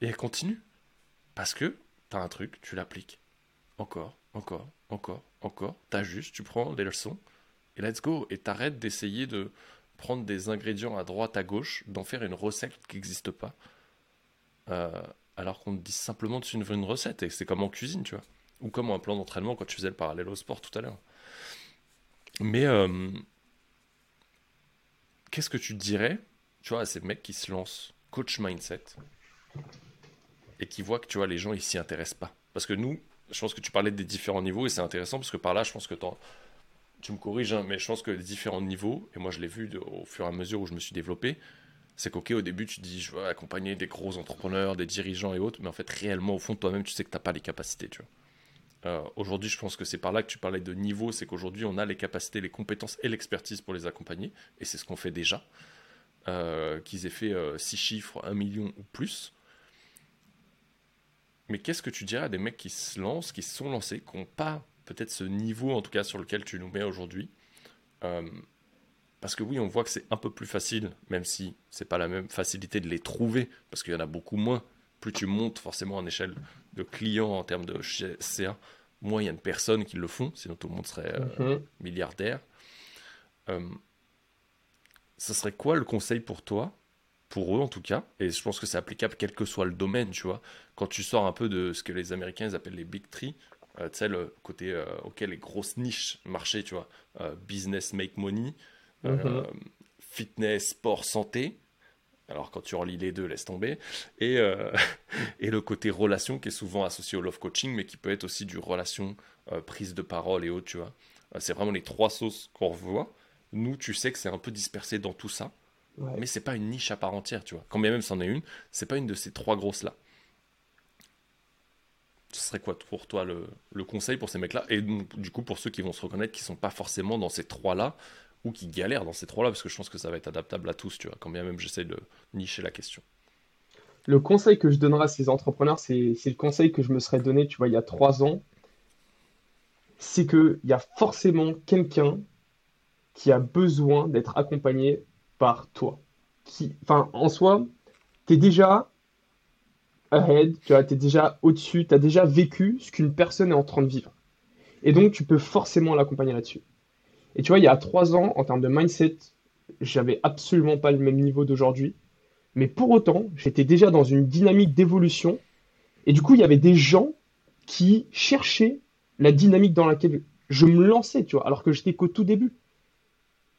Et elle continue. Parce que t'as un truc, tu l'appliques. Encore, encore, encore, encore. T'ajustes, tu prends des leçons, et let's go. Et t'arrêtes d'essayer de prendre des ingrédients à droite, à gauche, d'en faire une recette qui n'existe pas. alors qu'on te dit simplement de suivre une recette, et c'est comme en cuisine, tu vois, ou comme un plan d'entraînement quand tu faisais le parallèle au sport tout à l'heure. Mais qu'est-ce que tu dirais, tu vois, à ces mecs qui se lancent coach mindset? Et qui voient que, tu vois, les gens, ils s'y intéressent pas Parce que nous, je pense que tu parlais des différents niveaux et c'est intéressant parce que par là, je pense que tu me corriges, hein, mais je pense que les différents niveaux, et moi je l'ai vu au fur et à mesure où je me suis développé, c'est qu'ok, au début tu dis je veux accompagner des gros entrepreneurs, des dirigeants et autres, mais en fait réellement au fond toi-même tu sais que tu n'as pas les capacités. Euh, aujourd'hui, je pense que c'est par là que tu parlais de niveau, c'est qu'aujourd'hui on a les capacités, les compétences et l'expertise pour les accompagner, et c'est ce qu'on fait déjà. Euh, qu'ils aient fait 6 euh, chiffres, 1 million ou plus. Mais qu'est-ce que tu dirais à des mecs qui se lancent, qui se sont lancés, qui n'ont pas peut-être ce niveau, en tout cas sur lequel tu nous mets aujourd'hui euh, Parce que oui, on voit que c'est un peu plus facile, même si c'est pas la même facilité de les trouver, parce qu'il y en a beaucoup moins. Plus tu montes forcément en échelle de clients en termes de CA, moins il y a de personnes qui le font, sinon tout le monde serait euh, mhm. milliardaire. Euh, ce serait quoi le conseil pour toi pour eux en tout cas, et je pense que c'est applicable quel que soit le domaine, tu vois. Quand tu sors un peu de ce que les Américains appellent les big three, euh, tu sais, le côté euh, auquel les grosses niches marchaient, tu vois, euh, business make money, mhm. fitness, sport, santé. Alors quand tu relis les deux, laisse tomber. Et, et le côté relation qui est souvent associé au love coaching, mais qui peut être aussi du relation, prise de parole et autres, tu vois. c'est vraiment les trois sauces qu'on revoit. Nous, tu sais que c'est un peu dispersé dans tout ça. Mais c'est pas une niche à part entière, tu vois. Quand bien même c'en est une, c'est pas une de ces trois grosses-là. Ce serait quoi pour toi le, conseil pour ces mecs-là Et du coup, pour ceux qui vont se reconnaître qui sont pas forcément dans ces trois-là, ou qui galèrent dans ces trois-là, parce que je pense que ça va être adaptable à tous, tu vois, quand bien même j'essaie de nicher la question. Le conseil que je donnerai à ces entrepreneurs, c'est le conseil que je me serais donné, tu vois, il y a trois ans. C'est qu'il y a forcément quelqu'un qui a besoin d'être accompagné par toi. Enfin, en soi, tu es déjà ahead, tu vois, es déjà au-dessus, tu as déjà vécu ce qu'une personne est en train de vivre. Et donc, tu peux forcément l'accompagner là-dessus. Et tu vois, il y a trois ans, en termes de mindset, j'avais absolument pas le même niveau d'aujourd'hui. Mais pour autant, j'étais déjà dans une dynamique d'évolution. Et du coup, il y avait des gens qui cherchaient la dynamique dans laquelle je me lançais, tu vois, alors que j'étais qu'au tout début.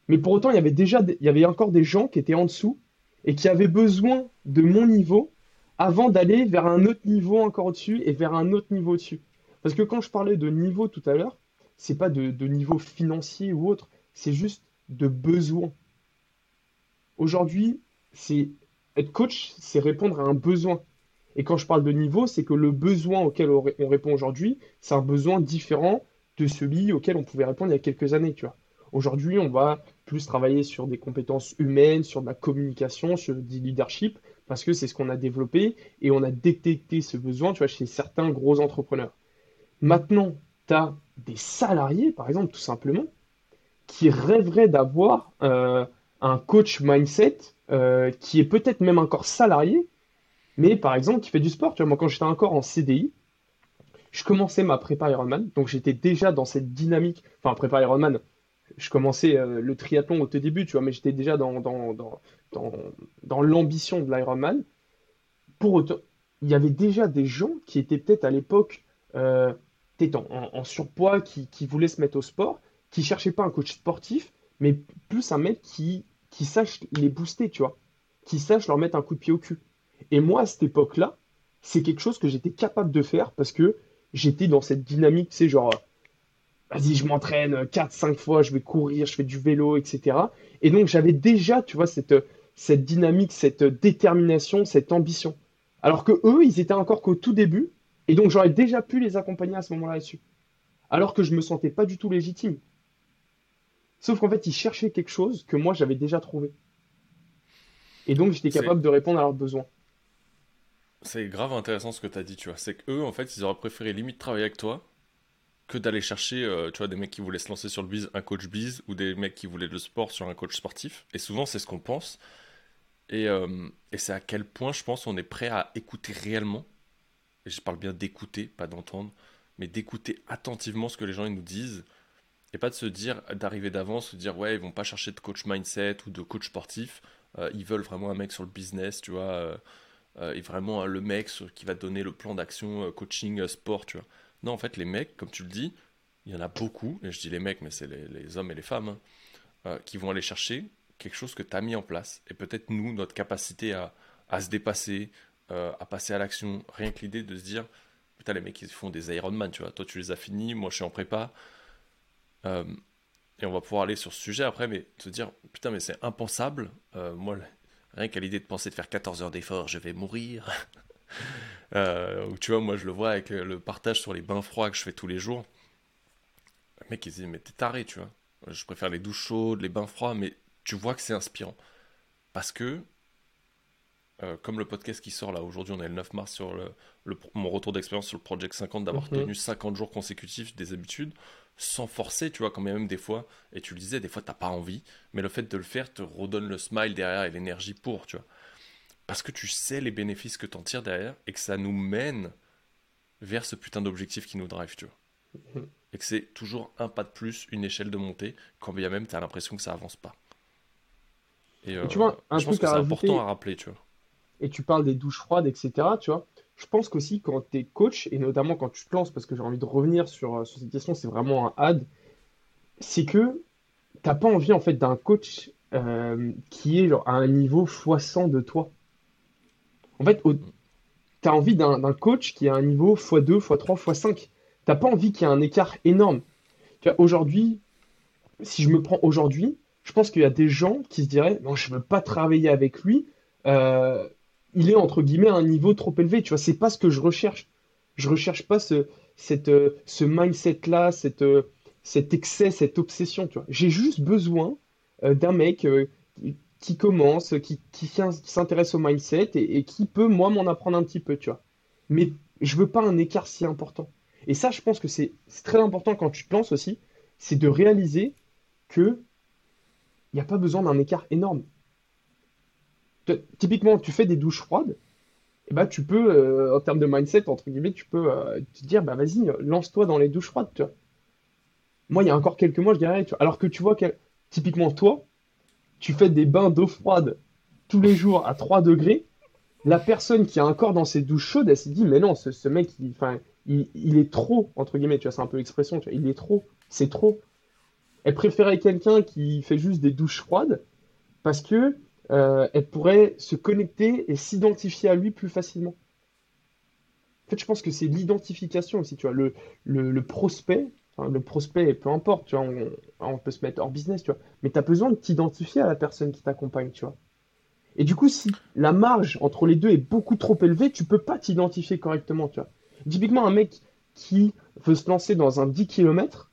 Mais pour autant, il y avait déjà, il y avait encore des gens qui étaient en dessous et qui avaient besoin de mon niveau avant d'aller vers un autre niveau encore au-dessus et vers un autre niveau au-dessus. Parce que quand je parlais de niveau tout à l'heure, c'est pas de, niveau financier ou autre, c'est juste de besoin. Aujourd'hui, c'est être coach, c'est répondre à un besoin. Et quand je parle de niveau, c'est que le besoin auquel on répond aujourd'hui, c'est un besoin différent de celui auquel on pouvait répondre il y a quelques années, tu vois. Aujourd'hui, on va plus travailler sur des compétences humaines, sur de la communication, sur du leadership, parce que c'est ce qu'on a développé et on a détecté ce besoin, tu vois, chez certains gros entrepreneurs. Maintenant, tu as des salariés, par exemple, tout simplement, qui rêveraient d'avoir euh, un coach mindset euh, qui est peut-être même encore salarié, mais par exemple qui fait du sport. Tu vois, moi, quand j'étais encore en CDI, je commençais ma prépa Ironman, donc j'étais déjà dans cette dynamique, enfin prépa Ironman, je commençais euh, le triathlon au tout début, tu vois, mais j'étais déjà dans, dans, dans, dans, l'ambition de l'Ironman. Pour autant, il y avait déjà des gens qui étaient peut-être à l'époque euh, en, en, surpoids, qui, qui, voulaient se mettre au sport, qui cherchaient pas un coach sportif, mais plus un mec qui, qui sache les booster, tu vois, qui sache leur mettre un coup de pied au cul. Et moi, à cette époque-là, c'est quelque chose que j'étais capable de faire parce que j'étais dans cette dynamique, c'est genre vas-y, je m'entraîne 4-5 fois, je vais courir, je fais du vélo, etc. Et donc, j'avais déjà, tu vois, cette, cette dynamique, cette détermination, cette ambition. Alors que eux, ils étaient encore qu'au tout début, et donc j'aurais déjà pu les accompagner à ce moment-là dessus. Alors que je me sentais pas du tout légitime. Sauf qu'en fait, ils cherchaient quelque chose que moi, j'avais déjà trouvé. Et donc, j'étais capable de répondre à leurs besoins. C'est grave intéressant ce que tu as dit, tu vois. C'est qu'eux, en fait, ils auraient préféré limite travailler avec toi que d'aller chercher, euh, tu vois, des mecs qui voulaient se lancer sur le biz, un coach biz, ou des mecs qui voulaient le sport sur un coach sportif. Et souvent, c'est ce qu'on pense. Et, euh, et c'est à quel point, je pense, on est prêt à écouter réellement. Et je parle bien d'écouter, pas d'entendre, mais d'écouter attentivement ce que les gens nous disent. Et pas de se dire, d'arriver d'avance, de dire, ouais, ils vont pas chercher de coach mindset ou de coach sportif. Euh, ils veulent vraiment un mec sur le business, tu vois est vraiment le mec qui va donner le plan d'action coaching sport, tu vois. Non, en fait, les mecs, comme tu le dis, il y en a beaucoup, et je dis les mecs, mais c'est les, hommes et les femmes, hein, qui vont aller chercher quelque chose que tu as mis en place. Et peut-être nous, notre capacité à, se dépasser, à passer à l'action, rien que l'idée de se dire, putain, les mecs, ils font des Ironman, tu vois. Toi, tu les as finis, moi, je suis en prépa. Euh, et on va pouvoir aller sur ce sujet après, mais te dire, putain, mais c'est impensable. Euh, moi, rien qu'à l'idée de penser de faire 14 heures d'effort, je vais mourir. euh, tu vois, moi, je le vois avec le partage sur les bains froids que je fais tous les jours. Le mec, il se dit, mais t'es taré, tu vois. Je préfère les douches chaudes, les bains froids, mais tu vois que c'est inspirant. Parce que euh, comme le podcast qui sort là, aujourd'hui on est le 9 mars sur le, mon retour d'expérience sur le Project 50, d'avoir mhm. tenu 50 jours consécutifs des habitudes, sans forcer, tu vois, quand même des fois, et tu le disais, des fois t'as pas envie, mais le fait de le faire te redonne le smile derrière et l'énergie pour, tu vois. Parce que tu sais les bénéfices que t'en tires derrière, et que ça nous mène vers ce putain d'objectif qui nous drive, tu vois. Mhm. Et que c'est toujours un pas de plus, une échelle de montée, quand bien même t'as l'impression que ça avance pas. Et, tu vois, euh, un je pense que c'est important à rappeler, tu vois et tu parles des douches froides, etc. Tu vois, je pense qu'aussi quand tu es coach, et notamment quand tu te lances, parce que j'ai envie de revenir sur, euh, sur cette question, c'est vraiment un ad, c'est que tu n'as pas envie en fait d'un coach euh, qui est genre, à un niveau x100 de toi. En fait, tu as envie d'un coach qui à un niveau x2, x3, x5. Tu n'as pas envie qu'il y ait un écart énorme. Aujourd'hui, si je me prends aujourd'hui, je pense qu'il y a des gens qui se diraient non, je ne veux pas travailler avec lui. Euh, il est entre guillemets à un niveau trop élevé. Tu vois, c'est pas ce que je recherche. Je recherche pas ce, cette, euh, ce mindset-là, cette, euh, cet excès, cette obsession. Tu vois, j'ai juste besoin d'un mec qui, commence, qui, qui, s'intéresse au mindset et, qui peut moi m'en apprendre un petit peu. Tu vois, mais je veux pas un écart si important. Et ça, je pense que c'est très important quand tu te lances aussi, c'est de réaliser que il n'y a pas besoin d'un écart énorme typiquement, tu fais des douches froides, et eh ben, tu peux, euh, en termes de mindset, entre guillemets, tu peux euh, te dire, bah vas-y, lance-toi dans les douches froides, tu vois. Moi, il y a encore quelques mois, je dirais, alors que tu vois que, typiquement, toi, tu fais des bains d'eau froide tous les jours à 3 degrés, la personne qui a un corps dans ses douches chaudes, elle s'est dit, mais non, ce, mec, il, il, est trop, entre guillemets, tu vois, c'est un peu l'expression, tu vois, il est trop, c'est trop. Elle préférait quelqu'un qui fait juste des douches froides parce que euh, elle pourrait se connecter et s'identifier à lui plus facilement. En fait, je pense que c'est l'identification aussi, tu vois, le, prospect, le prospect, peu importe, tu vois, on, peut se mettre hors business, tu vois, mais tu as besoin de t'identifier à la personne qui t'accompagne, tu vois. Et du coup, si la marge entre les deux est beaucoup trop élevée, tu peux pas t'identifier correctement, tu vois. Typiquement, un mec qui veut se lancer dans un 10 km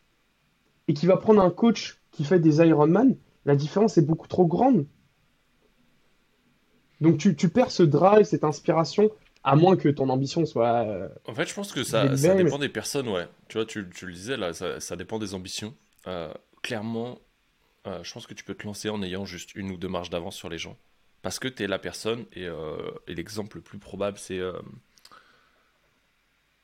et qui va prendre un coach qui fait des Ironman, la différence est beaucoup trop grande donc tu, perds ce drive, cette inspiration, à moins que ton ambition soit. Euh, en fait, je pense que ça, ça dépend des personnes, ouais. Tu vois, tu, le disais là, ça, dépend des ambitions. Euh, clairement, euh, je pense que tu peux te lancer en ayant juste une ou deux marches d'avance sur les gens. Parce que tu es la personne, et, l'exemple le plus probable, c'est.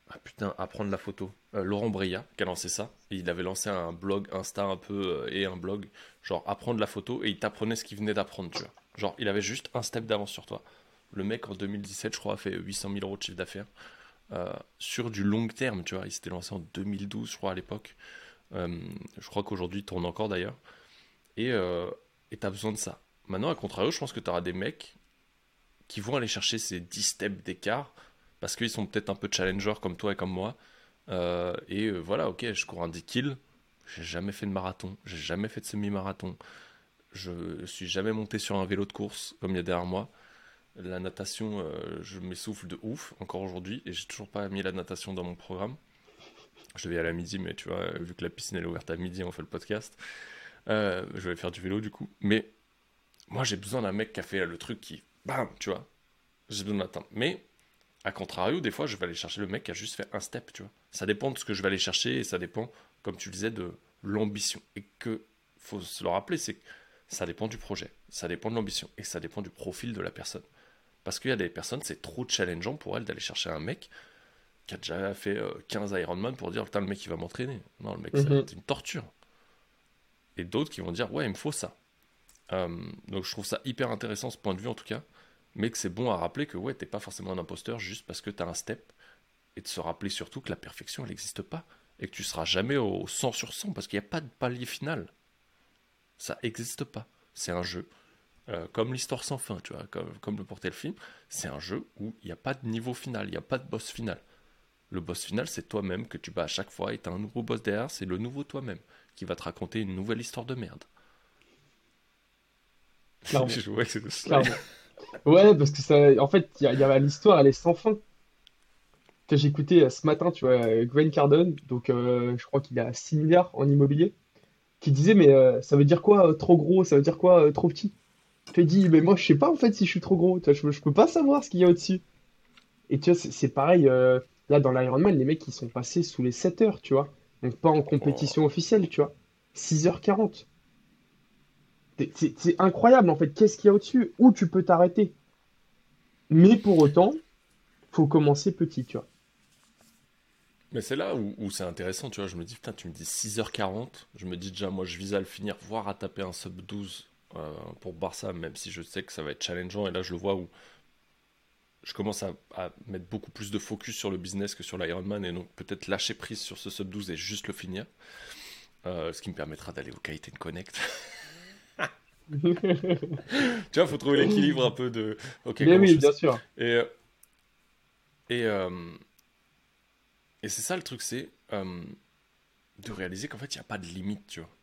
Ah putain, apprendre la photo. Laurent Breillat qui a lancé ça. il avait lancé un blog Insta un peu et un blog, genre apprendre la photo, et il t'apprenait ce qu'il venait d'apprendre, tu vois. Genre, il avait juste un step d'avance sur toi. Le mec, en 2017, je crois, a fait 800 000 euros de chiffre d'affaires. Euh, sur du long terme, tu vois. Il s'était lancé en 2012, je crois, à l'époque. Euh, je crois qu'aujourd'hui, il tourne encore d'ailleurs. Et euh, tu besoin de ça. Maintenant, à contrario, je pense que tu auras des mecs qui vont aller chercher ces 10 steps d'écart parce qu'ils sont peut-être un peu challengers comme toi et comme moi. et voilà, ok, je cours un 10 kills. J'ai jamais fait de marathon, j'ai jamais fait de semi-marathon. Je suis jamais monté sur un vélo de course comme il y a derrière moi. La natation, euh, je m'essouffle de ouf encore aujourd'hui et j'ai toujours pas mis la natation dans mon programme. Je vais à midi, mais tu vois, vu que la piscine est ouverte à midi, on fait le podcast. Euh, je vais faire du vélo du coup. Mais moi, j'ai besoin d'un mec qui a fait le truc qui, bam, tu vois. J'ai besoin d'atteindre. Mais à contrario, des fois, je vais aller chercher le mec qui a juste fait un step, tu vois. Ça dépend de ce que je vais aller chercher et ça dépend, comme tu disais, de l'ambition. Et que faut se le rappeler, c'est que ça dépend du projet, ça dépend de l'ambition et ça dépend du profil de la personne. Parce qu'il y a des personnes, c'est trop challengeant pour elles d'aller chercher un mec qui a déjà fait 15 euh, Ironman pour dire Putain, le mec il va m'entraîner. Non, le mec mhm. c'est une torture. Et d'autres qui vont dire Ouais, il me faut ça. Euh, donc je trouve ça hyper intéressant ce point de vue en tout cas. mais que c'est bon à rappeler que ouais, t'es pas forcément un imposteur juste parce que tu as un step, et de se rappeler surtout que la perfection, elle n'existe pas, et que tu seras jamais au 100 sur 100, parce qu'il n'y a pas de palier final. Ça n'existe pas. C'est un jeu. Euh, comme l'histoire sans fin, tu vois, comme, comme le portait le film, c'est un jeu où il n'y a pas de niveau final, il n'y a pas de boss final. Le boss final, c'est toi-même que tu bats à chaque fois et tu as un nouveau boss derrière, c'est le nouveau toi-même qui va te raconter une nouvelle histoire de merde. Ouais, parce que ça, en fait, y a, l'histoire, elle est sans fin. J'ai écouté euh, ce matin, tu vois, euh, Gwen Cardone, donc je crois qu'il a 6 milliards en immobilier, qui disait, mais ça veut dire quoi trop gros Ça veut dire quoi trop petit? Te dis, mais moi je sais pas en fait si je suis trop gros, je, je peux pas savoir ce qu'il y a au-dessus. Et tu vois, c'est pareil, euh, là dans l'Ironman, les mecs ils sont passés sous les 7 heures, tu vois. Donc pas en compétition oh. officielle, tu vois. 6h40. C'est incroyable en fait, qu'est-ce qu'il y a au-dessus? Où tu peux t'arrêter? Mais pour autant, faut commencer petit, tu vois. Mais c'est là où, c'est intéressant, tu vois. Je me dis, putain, tu me dis 6h40. Je me dis déjà, moi, je vise à le finir, voire à taper un sub 12 euh, pour Barça, même si je sais que ça va être challengeant. Et là, je le vois où je commence à, mettre beaucoup plus de focus sur le business que sur l'Ironman et donc peut-être lâcher prise sur ce sub 12 et juste le finir. Euh, ce qui me permettra d'aller au Kaiten Connect. tu vois, il faut trouver l'équilibre un peu de. Ok, Mais oui, bien sûr. Et, euh, et, et c'est ça le truc, c'est de réaliser qu'en fait, il n'y a pas de limite, tu vois.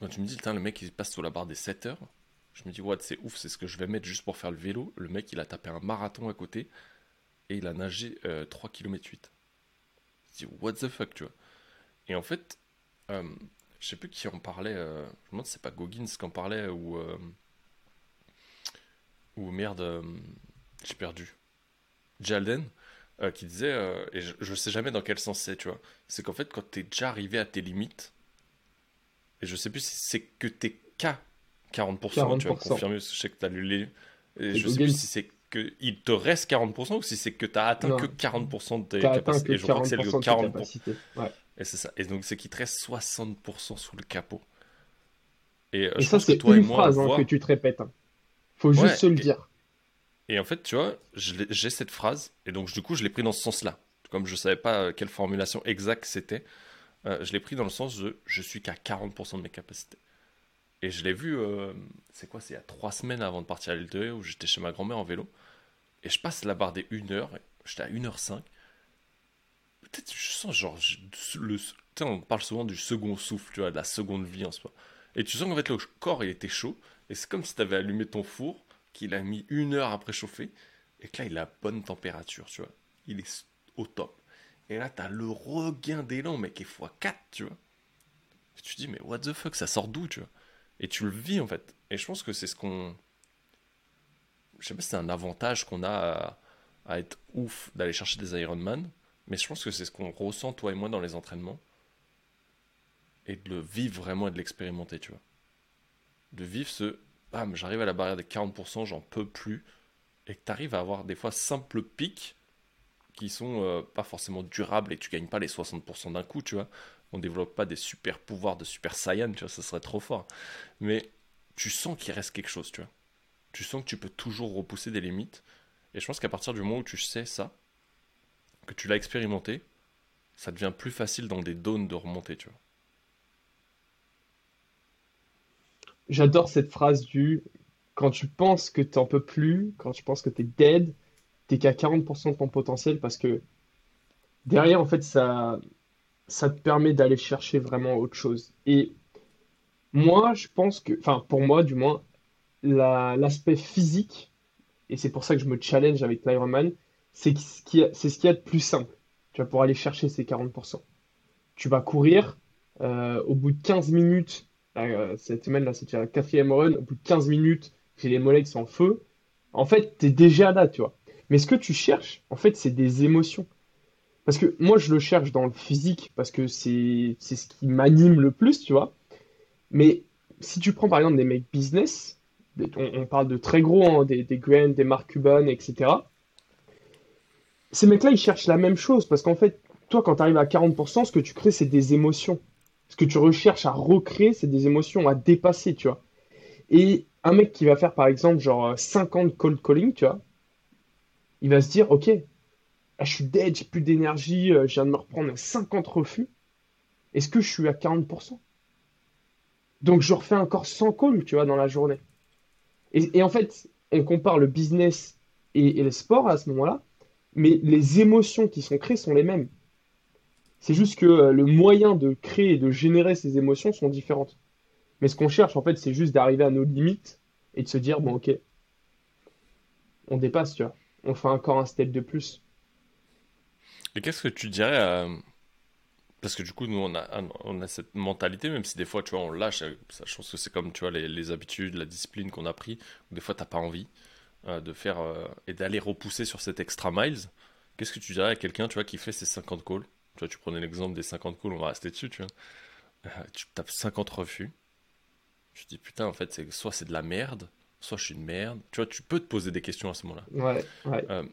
Quand tu me dis, le mec il passe sous la barre des 7 heures, je me dis, what, c'est ouf, c'est ce que je vais mettre juste pour faire le vélo. Le mec, il a tapé un marathon à côté et il a nagé 3 km 8. Je me dis, what the fuck, tu vois. Et en fait, euh, je sais plus qui en parlait, euh, je me demande si c'est pas Goggins qui en parlait ou. Euh, ou merde, euh, j'ai perdu. Jalden, qui disait, et je, je sais jamais dans quel sens c'est, tu vois, c'est qu'en fait, quand tu es déjà arrivé à tes limites, et je sais plus si c'est que t'es qu'à 40%, tu vas confirmer, je sais que tu as lu les. Et je sais plus si c'est que il te reste 40% ou si c'est que tu as atteint que 40% de tes capacités. Et je crois que c'est le 40%. Ouais. Et c'est ça. Et donc c'est qu'il te reste 60% sous le capot. Et, euh, ça, c'est une phrase hein, que tu te répètes. Hein. Faut juste se le dire. Et en fait, tu vois, j'ai cette phrase, et donc du coup, je l'ai pris dans ce sens-là. Comme je savais pas euh, quelle formulation exacte c'était, euh, je l'ai pris dans le sens de je suis qu'à 40% de mes capacités. Et je l'ai vu, euh, c'est quoi, c'est il y a trois semaines avant de partir à l'île de où j'étais chez ma grand-mère en vélo. Et je passe la barre des 1 heure, j'étais à 1h05. Peut-être je sens genre, le, on parle souvent du second souffle, tu vois, de la seconde vie en soi. Et tu sens qu'en fait le corps il était chaud, et c'est comme si tu allumé ton four, qu'il a mis une heure à préchauffer, et que là il a bonne température, tu vois. Il est au top. Et là, t'as le regain d'élan, mec, et x4, tu vois. Tu te dis, mais what the fuck, ça sort d'où, tu vois. Et tu le vis, en fait. Et je pense que c'est ce qu'on. Je sais pas si c'est un avantage qu'on a à, être ouf d'aller chercher des Ironman, mais je pense que c'est ce qu'on ressent, toi et moi, dans les entraînements. Et de le vivre vraiment et de l'expérimenter, tu vois. De vivre ce. Bam, j'arrive à la barrière des 40%, j'en peux plus. Et que t'arrives à avoir des fois simple pic qui sont euh, pas forcément durables et tu gagnes pas les 60% d'un coup, tu vois. On développe pas des super pouvoirs de super saiyan, tu vois, ça serait trop fort. Mais tu sens qu'il reste quelque chose, tu vois. Tu sens que tu peux toujours repousser des limites. Et je pense qu'à partir du moment où tu sais ça, que tu l'as expérimenté, ça devient plus facile dans des zones de remonter, tu vois. J'adore cette phrase du quand tu penses que tu n'en peux plus, quand tu penses que tu es dead, t'es qu'à 40% de ton potentiel parce que derrière, en fait, ça, ça te permet d'aller chercher vraiment autre chose. Et moi, je pense que, enfin, pour moi, du moins, l'aspect physique, et c'est pour ça que je me challenge avec l'Ironman, c'est ce qu'il y, ce qu'il y a de plus simple. Tu vas pour aller chercher ces 40%. Tu vas courir, euh, au bout de 15 minutes, euh, cette semaine là, c'était la quatrième run, au bout de 15 minutes, j'ai les mollets qui sont en feu. En fait, tu es déjà là, tu vois. Mais ce que tu cherches, en fait, c'est des émotions. Parce que moi, je le cherche dans le physique, parce que c'est ce qui m'anime le plus, tu vois. Mais si tu prends par exemple des mecs business, on, parle de très gros, hein, des, des Grant, des Mark Cuban, etc. Ces mecs-là, ils cherchent la même chose, parce qu'en fait, toi, quand tu arrives à 40%, ce que tu crées, c'est des émotions. Ce que tu recherches à recréer, c'est des émotions à dépasser, tu vois. Et un mec qui va faire par exemple genre 50 cold calling, tu vois, il va se dire, ok, ah, je suis dead, j'ai plus d'énergie, euh, je viens de me reprendre 50 refus. Est-ce que je suis à 40%? Donc je refais encore 100 calls, tu vois, dans la journée. Et, en fait, on compare le business et, et le sport à ce moment-là, mais les émotions qui sont créées sont les mêmes. C'est juste que euh, le moyen de créer et de générer ces émotions sont différentes. Mais ce qu'on cherche, en fait, c'est juste d'arriver à nos limites et de se dire, bon, ok, on dépasse, tu vois. On fait encore un step de plus. Et qu'est-ce que tu dirais à... Parce que du coup, nous, on a, on a cette mentalité, même si des fois, tu vois, on lâche. Je pense que c'est comme, tu vois, les, habitudes, la discipline qu'on a pris. Des fois, t'as pas envie euh, de faire euh, et d'aller repousser sur cet extra miles. Qu'est-ce que tu dirais à quelqu'un, tu vois, qui fait ses 50 calls? Tu vois, tu prenais l'exemple des 50 calls, on va rester dessus, tu vois. Euh, tu tapes 50 refus. Je te dis, putain, en fait, soit c'est de la merde, soit je suis une merde. Tu vois, tu peux te poser des questions à ce moment-là. Ouais, ouais. Euh,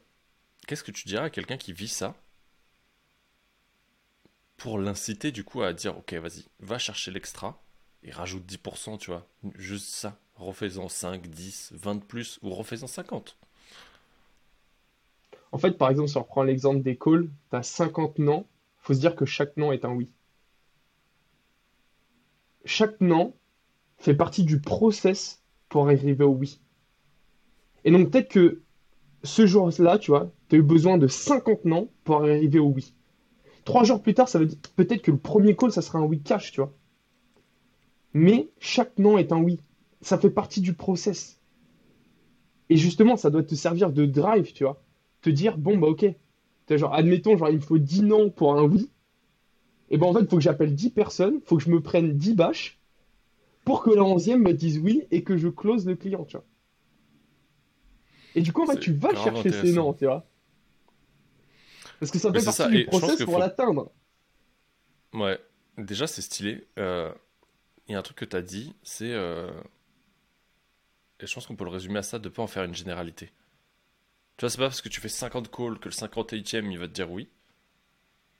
Qu'est-ce que tu dirais à quelqu'un qui vit ça pour l'inciter du coup à dire ok vas-y va chercher l'extra et rajoute 10% tu vois juste ça refais-en 5 10 20 de plus ou refais-en 50 En fait, par exemple, si on reprend l'exemple des calls, tu as 50 noms, faut se dire que chaque nom est un oui. Chaque nom fait partie du process pour arriver au oui. Et donc peut-être que ce jour-là, tu vois, tu as eu besoin de 50 noms pour arriver au oui. Trois jours plus tard, ça veut dire peut-être que le premier call, ça sera un oui cash, tu vois. Mais chaque nom est un oui. Ça fait partie du process. Et justement, ça doit te servir de drive, tu vois. Te dire, bon, bah ok. Genre, admettons, genre, il me faut 10 noms pour un oui. Et ben en fait, il faut que j'appelle 10 personnes, il faut que je me prenne 10 bâches pour que la onzième me dise oui et que je close le client, tu vois. Et du coup, en fait, tu vas chercher ces noms, tu vois. Parce que ça fait partie ça du et process pour faut l'atteindre. ouais déjà c'est stylé Euh, il y a un truc que tu as dit c'est euh, et je pense qu'on peut le résumer à ça de pas en faire une généralité tu vois c'est pas parce que tu fais 50 calls que le 58e il va te dire oui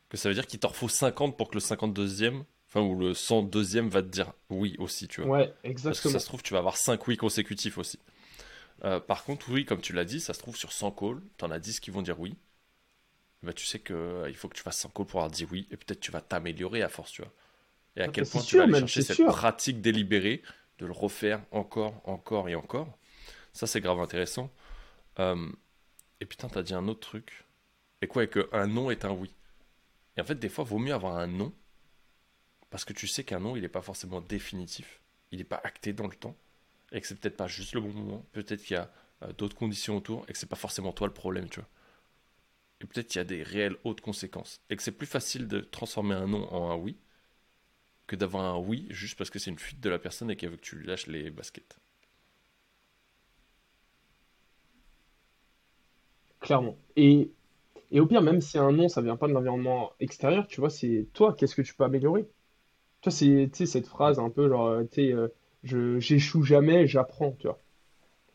que ça veut dire qu'il t'en faut 50 pour que le 52e enfin ou le 102e va te dire oui aussi tu vois Ouais, Parce que ça exactement. se trouve, tu vas avoir 5 oui consécutifs aussi. Euh, par contre, oui, comme tu l'as dit, ça se trouve sur 100 calls, tu en as 10 qui vont dire oui. Bah, tu sais que euh, il faut que tu fasses 100 calls pour avoir dit oui, et peut-être tu vas t'améliorer à force, tu vois. Et à Ah, bah, quel c'est point tu vas sûr, aller même, chercher cette sûr. pratique délibérée de le refaire encore, encore et encore. Ça, c'est grave intéressant. Euh, et putain, t'as dit un autre truc. Et quoi, et que un non est un oui? Et en fait, des fois, vaut mieux avoir un non, parce que tu sais qu'un non, il n'est pas forcément définitif, il n'est pas acté dans le temps, et que c'est peut-être pas juste le bon moment, peut-être qu'il y a euh, d'autres conditions autour, et que c'est pas forcément toi le problème, tu vois. Et peut-être qu'il y a des réelles hautes conséquences, et que c'est plus facile de transformer un non en un oui, que d'avoir un oui juste parce que c'est une fuite de la personne et qu'elle veut que tu lâches les baskets. Clairement. Et, et au pire, même si un nom, ça vient pas de l'environnement extérieur, tu vois, c'est toi, qu'est-ce que tu peux améliorer? Tu vois, c'est, cette phrase un peu genre, euh, tu sais, euh, j'échoue jamais, j'apprends, tu vois.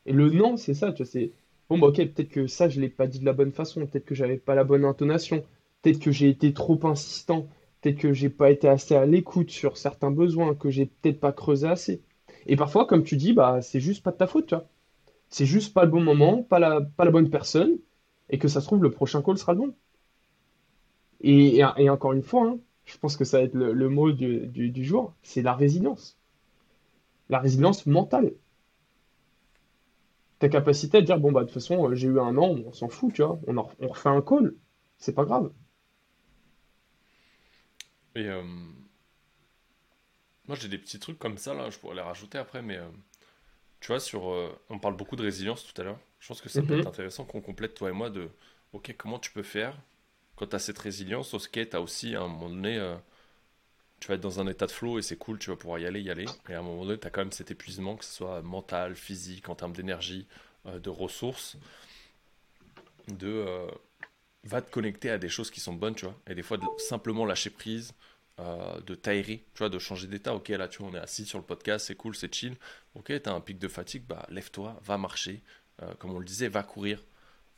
Et le non, c'est ça, tu vois, c'est, bon, bah ok, peut-être que ça, je l'ai pas dit de la bonne façon, peut-être que j'avais pas la bonne intonation, peut-être que j'ai été trop insistant, peut-être que j'ai pas été assez à l'écoute sur certains besoins, que j'ai peut-être pas creusé assez. Et parfois, comme tu dis, bah, c'est juste pas de ta faute, tu vois. C'est juste pas le bon moment, pas la, pas la bonne personne, et que ça se trouve, le prochain call sera le bon. Et, et, et encore une fois, hein, je pense que ça va être le, le mot du, du, du jour, c'est la résilience. La résilience mentale. Ta capacité à dire, bon, bah, de toute façon, euh, j'ai eu un an, on s'en fout, tu vois, on, en- on refait un call, c'est pas grave. Et euh, moi j'ai des petits trucs comme ça là, je pourrais les rajouter après, mais euh, tu vois, sur, euh, on parle beaucoup de résilience tout à l'heure. Je pense que ça peut être Mhm. intéressant qu'on complète toi et moi de, ok, comment tu peux faire quand tu as cette résilience au skate, tu as aussi à un moment donné, euh, tu vas être dans un état de flow et c'est cool, tu vas pouvoir y aller, y aller. Et à un moment donné, tu as quand même cet épuisement, que ce soit mental, physique, en termes d'énergie, euh, de ressources, de euh, va te connecter à des choses qui sont bonnes, tu vois. Et des fois, simplement lâcher prise, de t'aérer, tu vois, de changer d'état. Ok, là, tu vois, on est assis sur le podcast, c'est cool, c'est chill. Ok, t'as un pic de fatigue, bah lève-toi, va marcher. Comme on le disait, va courir.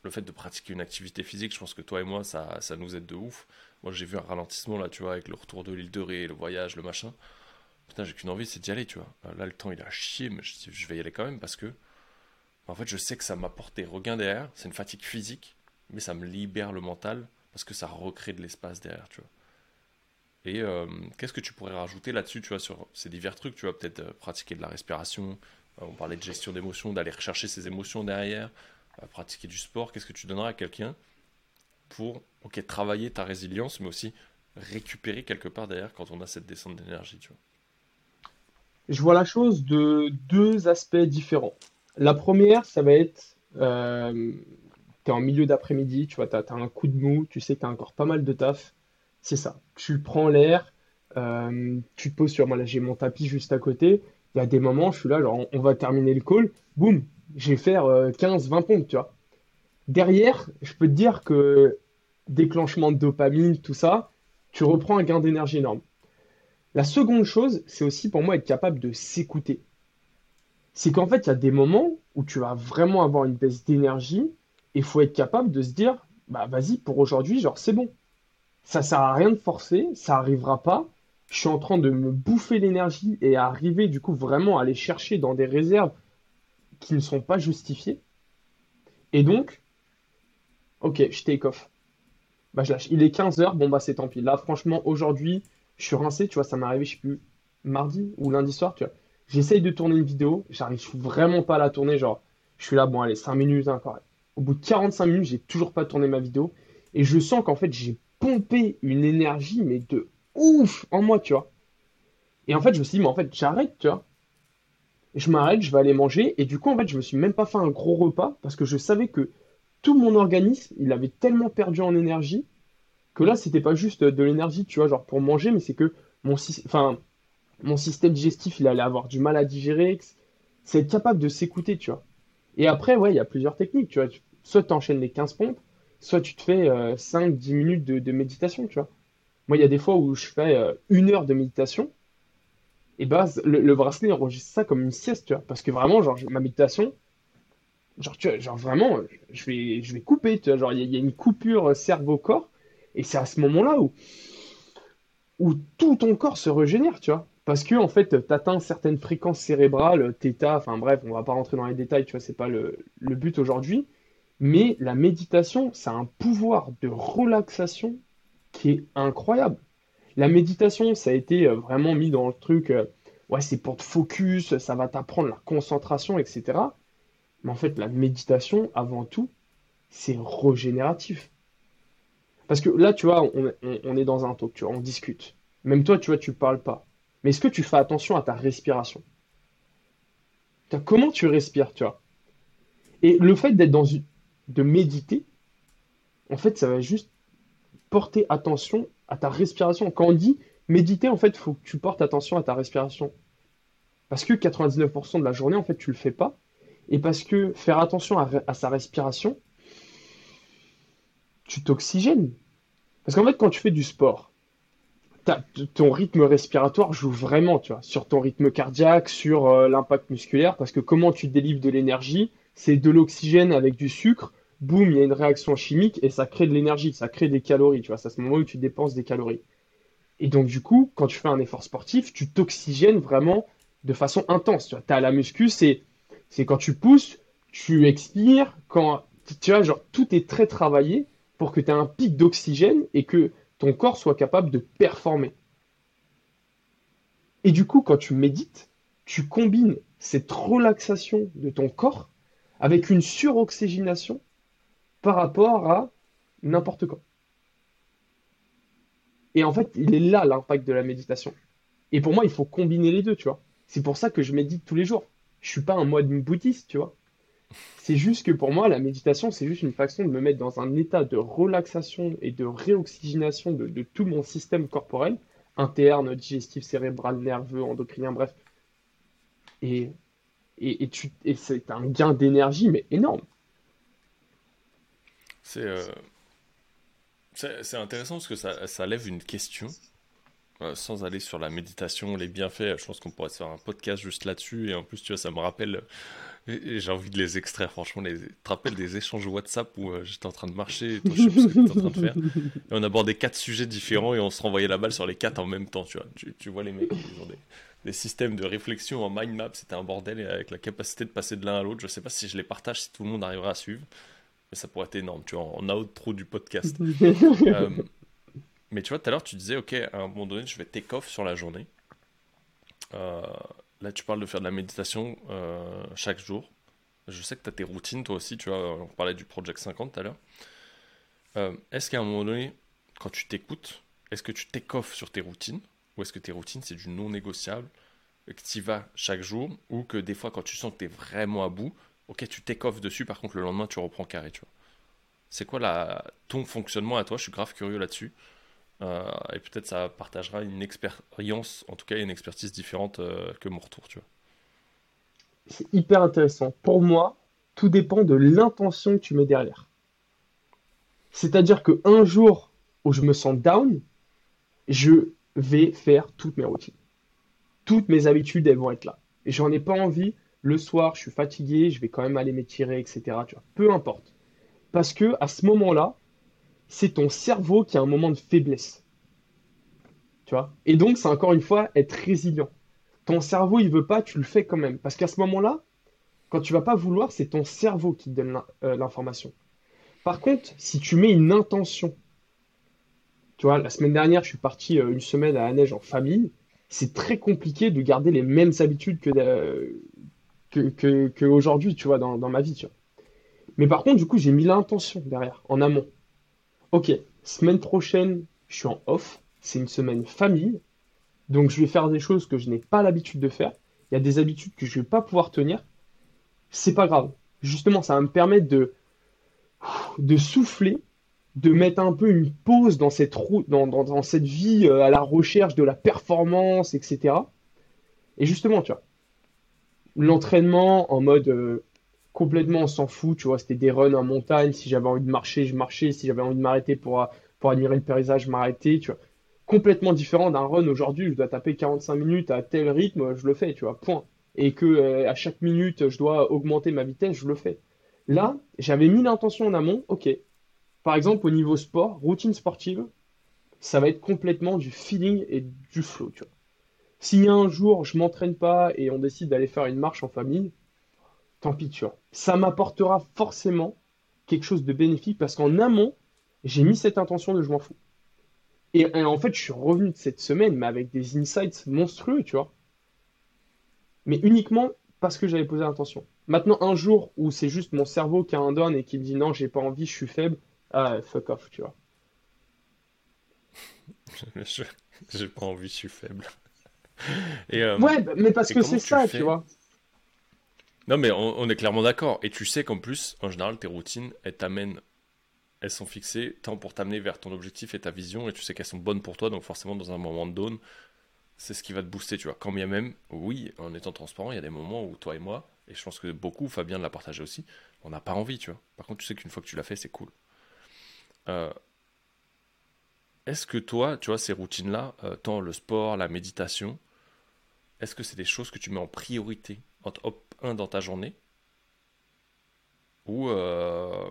Le fait de pratiquer une activité physique, je pense que toi et moi, ça, nous aide de ouf. Moi, j'ai vu un ralentissement là, tu vois, avec le retour de l'île de Ré, le voyage, le machin. putain, j'ai qu'une envie, c'est d'y aller, tu vois. Là, le temps, il a chier, mais je, vais y aller quand même parce que, en fait, je sais que ça m'apporte des regains derrière. C'est une fatigue physique, mais ça me libère le mental parce que ça recrée de l'espace derrière, tu vois. Et euh, qu'est-ce que tu pourrais rajouter là-dessus, tu vois, sur ces divers trucs, tu vois, peut-être euh, pratiquer de la respiration, euh, on parlait de gestion d'émotions, d'aller rechercher ses émotions derrière, pratiquer du sport, qu'est-ce que tu donnerais à quelqu'un pour, travailler ta résilience, mais aussi récupérer quelque part derrière quand on a cette descente d'énergie, tu vois Je vois la chose de deux aspects différents. La première, ça va être, euh, tu es en milieu d'après-midi, tu vois, as, un coup de mou, tu sais que tu as encore pas mal de taf, c'est ça. Tu prends l'air, euh, tu te poses sur. Moi, là, j'ai mon tapis juste à côté. Il y a des moments, je suis là, genre, on va terminer le call. Boum, je vais faire 15-20 euh, pompes, tu vois. Derrière, je peux te dire que déclenchement de dopamine, tout ça, tu reprends un gain d'énergie énorme. La seconde chose, c'est aussi pour moi être capable de s'écouter. C'est qu'en fait, il y a des moments où tu vas vraiment avoir une baisse d'énergie et il faut être capable de se dire, bah vas-y, pour aujourd'hui, genre, c'est bon. Ça sert à rien de forcer, ça arrivera pas. Je suis en train de me bouffer l'énergie et arriver du coup vraiment à aller chercher dans des réserves qui ne sont pas justifiées. Et donc, ok, je take off. Bah, je lâche. Il est 15h, bon bah c'est tant pis. Là, franchement, aujourd'hui, je suis rincé, tu vois, ça m'est arrivé, je sais plus, mardi ou lundi soir, tu vois. J'essaye de tourner une vidéo, j'arrive vraiment pas à la tourner, genre, je suis là, bon, allez, 5 minutes encore. Au bout de 45 minutes, j'ai toujours pas tourné ma vidéo. Et je sens qu'en fait, j'ai pomper une énergie, mais de ouf en moi, tu vois. Et en fait, je me suis dit, mais en fait, j'arrête, tu vois. Je m'arrête, je vais aller manger. Et du coup, en fait, je me suis même pas fait un gros repas parce que je savais que tout mon organisme, il avait tellement perdu en énergie que là, c'était pas juste de l'énergie, tu vois, genre pour manger, mais c'est que mon, système digestif, il allait avoir du mal à digérer. C'est être capable de s'écouter, tu vois. Et après, ouais, il y a plusieurs techniques, tu vois. Soit tu enchaînes les 15 pompes, soit tu te fais 5-10 euh, minutes de, méditation, tu vois. Moi, il y a des fois où je fais euh, une heure de méditation, et bah, le, bracelet enregistre ça comme une sieste, tu vois. Parce que vraiment, genre, ma méditation, genre, tu vois, genre vraiment, je vais, je vais couper, tu vois. Genre, il y, a une coupure cerveau-corps, et c'est à ce moment-là où, où tout ton corps se régénère, tu vois. Parce que, en fait, tu atteins certaines fréquences cérébrales, θ, enfin bref, on va pas rentrer dans les détails, tu vois, c'est pas le, le but aujourd'hui. Mais la méditation, ça a un pouvoir de relaxation qui est incroyable. La méditation, ça a été euh, vraiment mis dans le truc, euh, ouais, c'est pour te focus, ça va t'apprendre la concentration, etc. Mais en fait, la méditation, avant tout, c'est régénératif. Parce que là, tu vois, on, est dans un talk, tu vois, on discute. Même toi, tu vois, tu parles pas. Mais est-ce que tu fais attention à ta respiration? Comment tu respires, tu vois? Et le fait d'être dans une, de méditer, en fait, ça va juste porter attention ta respiration. Quand on dit méditer, en fait, il faut que tu portes attention à ta respiration. Parce que 99% de la journée, en fait, tu le fais pas. Et parce que faire attention à, sa respiration, tu t'oxygènes. Parce qu'en fait, quand tu fais du sport, ton rythme respiratoire joue vraiment, tu vois, sur ton rythme cardiaque, sur euh, l'impact musculaire, parce que comment tu délivres de l'énergie, c'est de l'oxygène avec du sucre, boum, il y a une réaction chimique et ça crée de l'énergie, ça crée des calories, tu vois, c'est à ce moment où tu dépenses des calories. Et donc, du coup, quand tu fais un effort sportif, tu t'oxygènes vraiment de façon intense. Tu vois, as la muscu, c'est, quand tu pousses, tu expires, quand, tu vois, genre, tout est très travaillé pour que tu aies un pic d'oxygène et que ton corps soit capable de performer. Et du coup, quand tu médites, tu combines cette relaxation de ton corps avec une suroxygénation par rapport à n'importe quoi. Et en fait, il est là l'impact de la méditation. Et pour moi, il faut combiner les deux, tu vois. C'est pour ça que je médite tous les jours. Je suis pas un mode bouddhiste, tu vois. C'est juste que pour moi, la méditation, c'est juste une façon de me mettre dans un état de relaxation et de réoxygénation de, tout mon système corporel, interne, digestif, cérébral, nerveux, endocrinien, bref. Et, c'est un gain d'énergie, mais énorme. Euh, c'est c'est intéressant parce que ça, ça lève une question. Euh, sans aller sur la méditation, les bienfaits, je pense qu'on pourrait se faire un podcast juste là-dessus. Et en plus, tu vois, ça me rappelle, et, j'ai envie de les extraire, franchement, les, tu te rappelles des échanges WhatsApp où euh, j'étais en train de marcher, et toi, je sais pas ce que tu en train de faire. Et on abordait quatre sujets différents et on se renvoyait la balle sur les quatre en même temps, tu vois. Tu, tu vois les mecs, ils ont des des systèmes de réflexion en mind map, c'était un bordel et avec la capacité de passer de l'un à l'autre. Je sais pas si je les partage, si tout le monde arrivera à suivre, mais ça pourrait être énorme, tu vois, en outro du podcast. Euh, mais tu vois, tout à l'heure, tu disais, ok, à un moment donné, je vais take off sur la journée. Euh, là, tu parles de faire de la méditation euh, chaque jour. Je sais que tu as tes routines, toi aussi, tu vois, on parlait du Project 50 tout à l'heure. est-ce qu'à un moment donné, quand tu t'écoutes, est-ce que tu take off sur tes routines? Ou est-ce que tes routines, c'est du non négociable, que tu y vas chaque jour, ou que des fois, quand tu sens que tu es vraiment à bout, ok, tu off dessus, par contre, le lendemain, tu reprends carré, tu vois. C'est quoi la... ton fonctionnement à toi? Je suis grave curieux là-dessus. Euh, et peut-être ça partagera une expérience, en tout cas une expertise différente euh, que mon retour, tu vois. C'est hyper intéressant. Pour moi, tout dépend de l'intention que tu mets derrière. C'est-à-dire qu'un jour où je me sens down, je vais faire toutes mes routines. Toutes mes habitudes, elles vont être là. Et j'en ai pas envie. Le soir, je suis fatigué, je vais quand même aller m'étirer, etc. Tu vois, peu importe. Parce que à ce moment-là, c'est ton cerveau qui a un moment de faiblesse. Tu vois? Et donc, c'est encore une fois être résilient. Ton cerveau, il veut pas, tu le fais quand même. Parce qu'à ce moment-là, quand tu vas pas vouloir, c'est ton cerveau qui te donne euh, l'information. Par contre, si tu mets une intention, tu vois, la semaine dernière, je suis parti euh, une semaine à la neige en famille. C'est très compliqué de garder les mêmes habitudes que, que, aujourd'hui, tu vois, dans, ma vie, tu vois. Mais par contre, du coup, j'ai mis l'intention derrière, en amont. Ok, semaine prochaine, je suis en off. C'est une semaine famille. Donc, je vais faire des choses que je n'ai pas l'habitude de faire. Il y a des habitudes que je ne vais pas pouvoir tenir. C'est pas grave. Justement, ça va me permettre de, de souffler de mettre un peu une pause dans cette route, dans, cette vie euh, à la recherche de la performance, etc. Et justement, tu vois, l'entraînement en mode euh, complètement on s'en fout, tu vois, c'était des runs en montagne, si j'avais envie de marcher, je marchais, si j'avais envie de m'arrêter pour, pour admirer le paysage, je m'arrêtais, tu vois. Complètement différent d'un run aujourd'hui, je dois taper 45 minutes à tel rythme, je le fais, tu vois, point. Et que euh, à chaque minute, je dois augmenter ma vitesse, je le fais. Là, j'avais mis l'intention en amont, ok, par exemple, au niveau sport, routine sportive, ça va être complètement du feeling et du flow, tu vois. Si un jour je m'entraîne pas et on décide d'aller faire une marche en famille, tant pis, tu vois. Ça m'apportera forcément quelque chose de bénéfique parce qu'en amont, j'ai mis cette intention de je m'en fous. Et, en fait, je suis revenu de cette semaine, mais avec des insights monstrueux, tu vois. Mais uniquement parce que j'avais posé l'intention. Maintenant, un jour où c'est juste mon cerveau qui a un down et qui me dit non, j'ai pas envie, je suis faible, ah, fuck off, tu vois. J'ai pas envie, je suis faible. Et, euh, ouais, mais parce que c'est ça, tu vois. Non, mais on, est clairement d'accord. Et tu sais qu'en plus, en général, tes routines, elles t'amènent, elles sont fixées tant pour t'amener vers ton objectif et ta vision, et tu sais qu'elles sont bonnes pour toi, donc forcément, dans un moment de down, c'est ce qui va te booster, tu vois. Quand bien même, oui, en étant transparent, il y a des moments où toi et moi, et je pense que beaucoup, Fabien l'a partagé aussi, on n'a pas envie, tu vois. Par contre, tu sais qu'une fois que tu l'as fait, c'est cool. Euh, est-ce que toi, tu vois, ces routines-là, euh, tant le sport, la méditation, est-ce que c'est des choses que tu mets en priorité en top 1 dans ta journée? Ou, euh,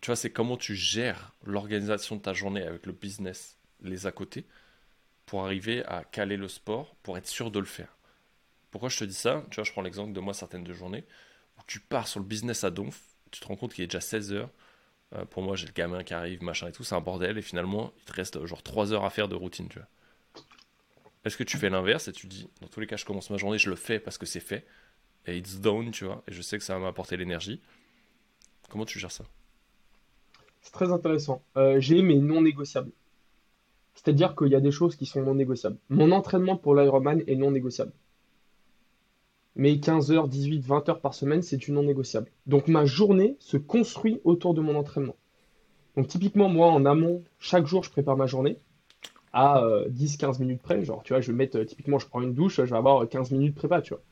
tu vois, c'est comment tu gères l'organisation de ta journée avec le business, les à côté, pour arriver à caler le sport, pour être sûr de le faire? Pourquoi je te dis ça? Tu vois, je prends l'exemple de moi certaines de journées, où tu pars sur le business à donf, tu te rends compte qu'il est déjà 16 heures, euh, pour moi, j'ai le gamin qui arrive, machin et tout, c'est un bordel, et finalement, il te reste euh, genre 3 heures à faire de routine, tu vois. Est-ce que tu fais l'inverse et tu dis, dans tous les cas, je commence ma journée, je le fais parce que c'est fait, et it's done, tu vois, et je sais que ça va m'apporter l'énergie. Comment tu gères ça? C'est très intéressant. Euh, j'ai mes non négociables. C'est-à-dire qu'il y a des choses qui sont non négociables. Mon entraînement pour l'Ironman est non négociable mais 15 heures, 18, 20 heures par semaine, c'est du non négociable. Donc ma journée se construit autour de mon entraînement. Donc typiquement, moi, en amont, chaque jour, je prépare ma journée à 10-15 euh, minutes près. Genre, tu vois, je vais mettre, euh, typiquement, je prends une douche, je vais avoir 15 minutes de prépa, tu vois.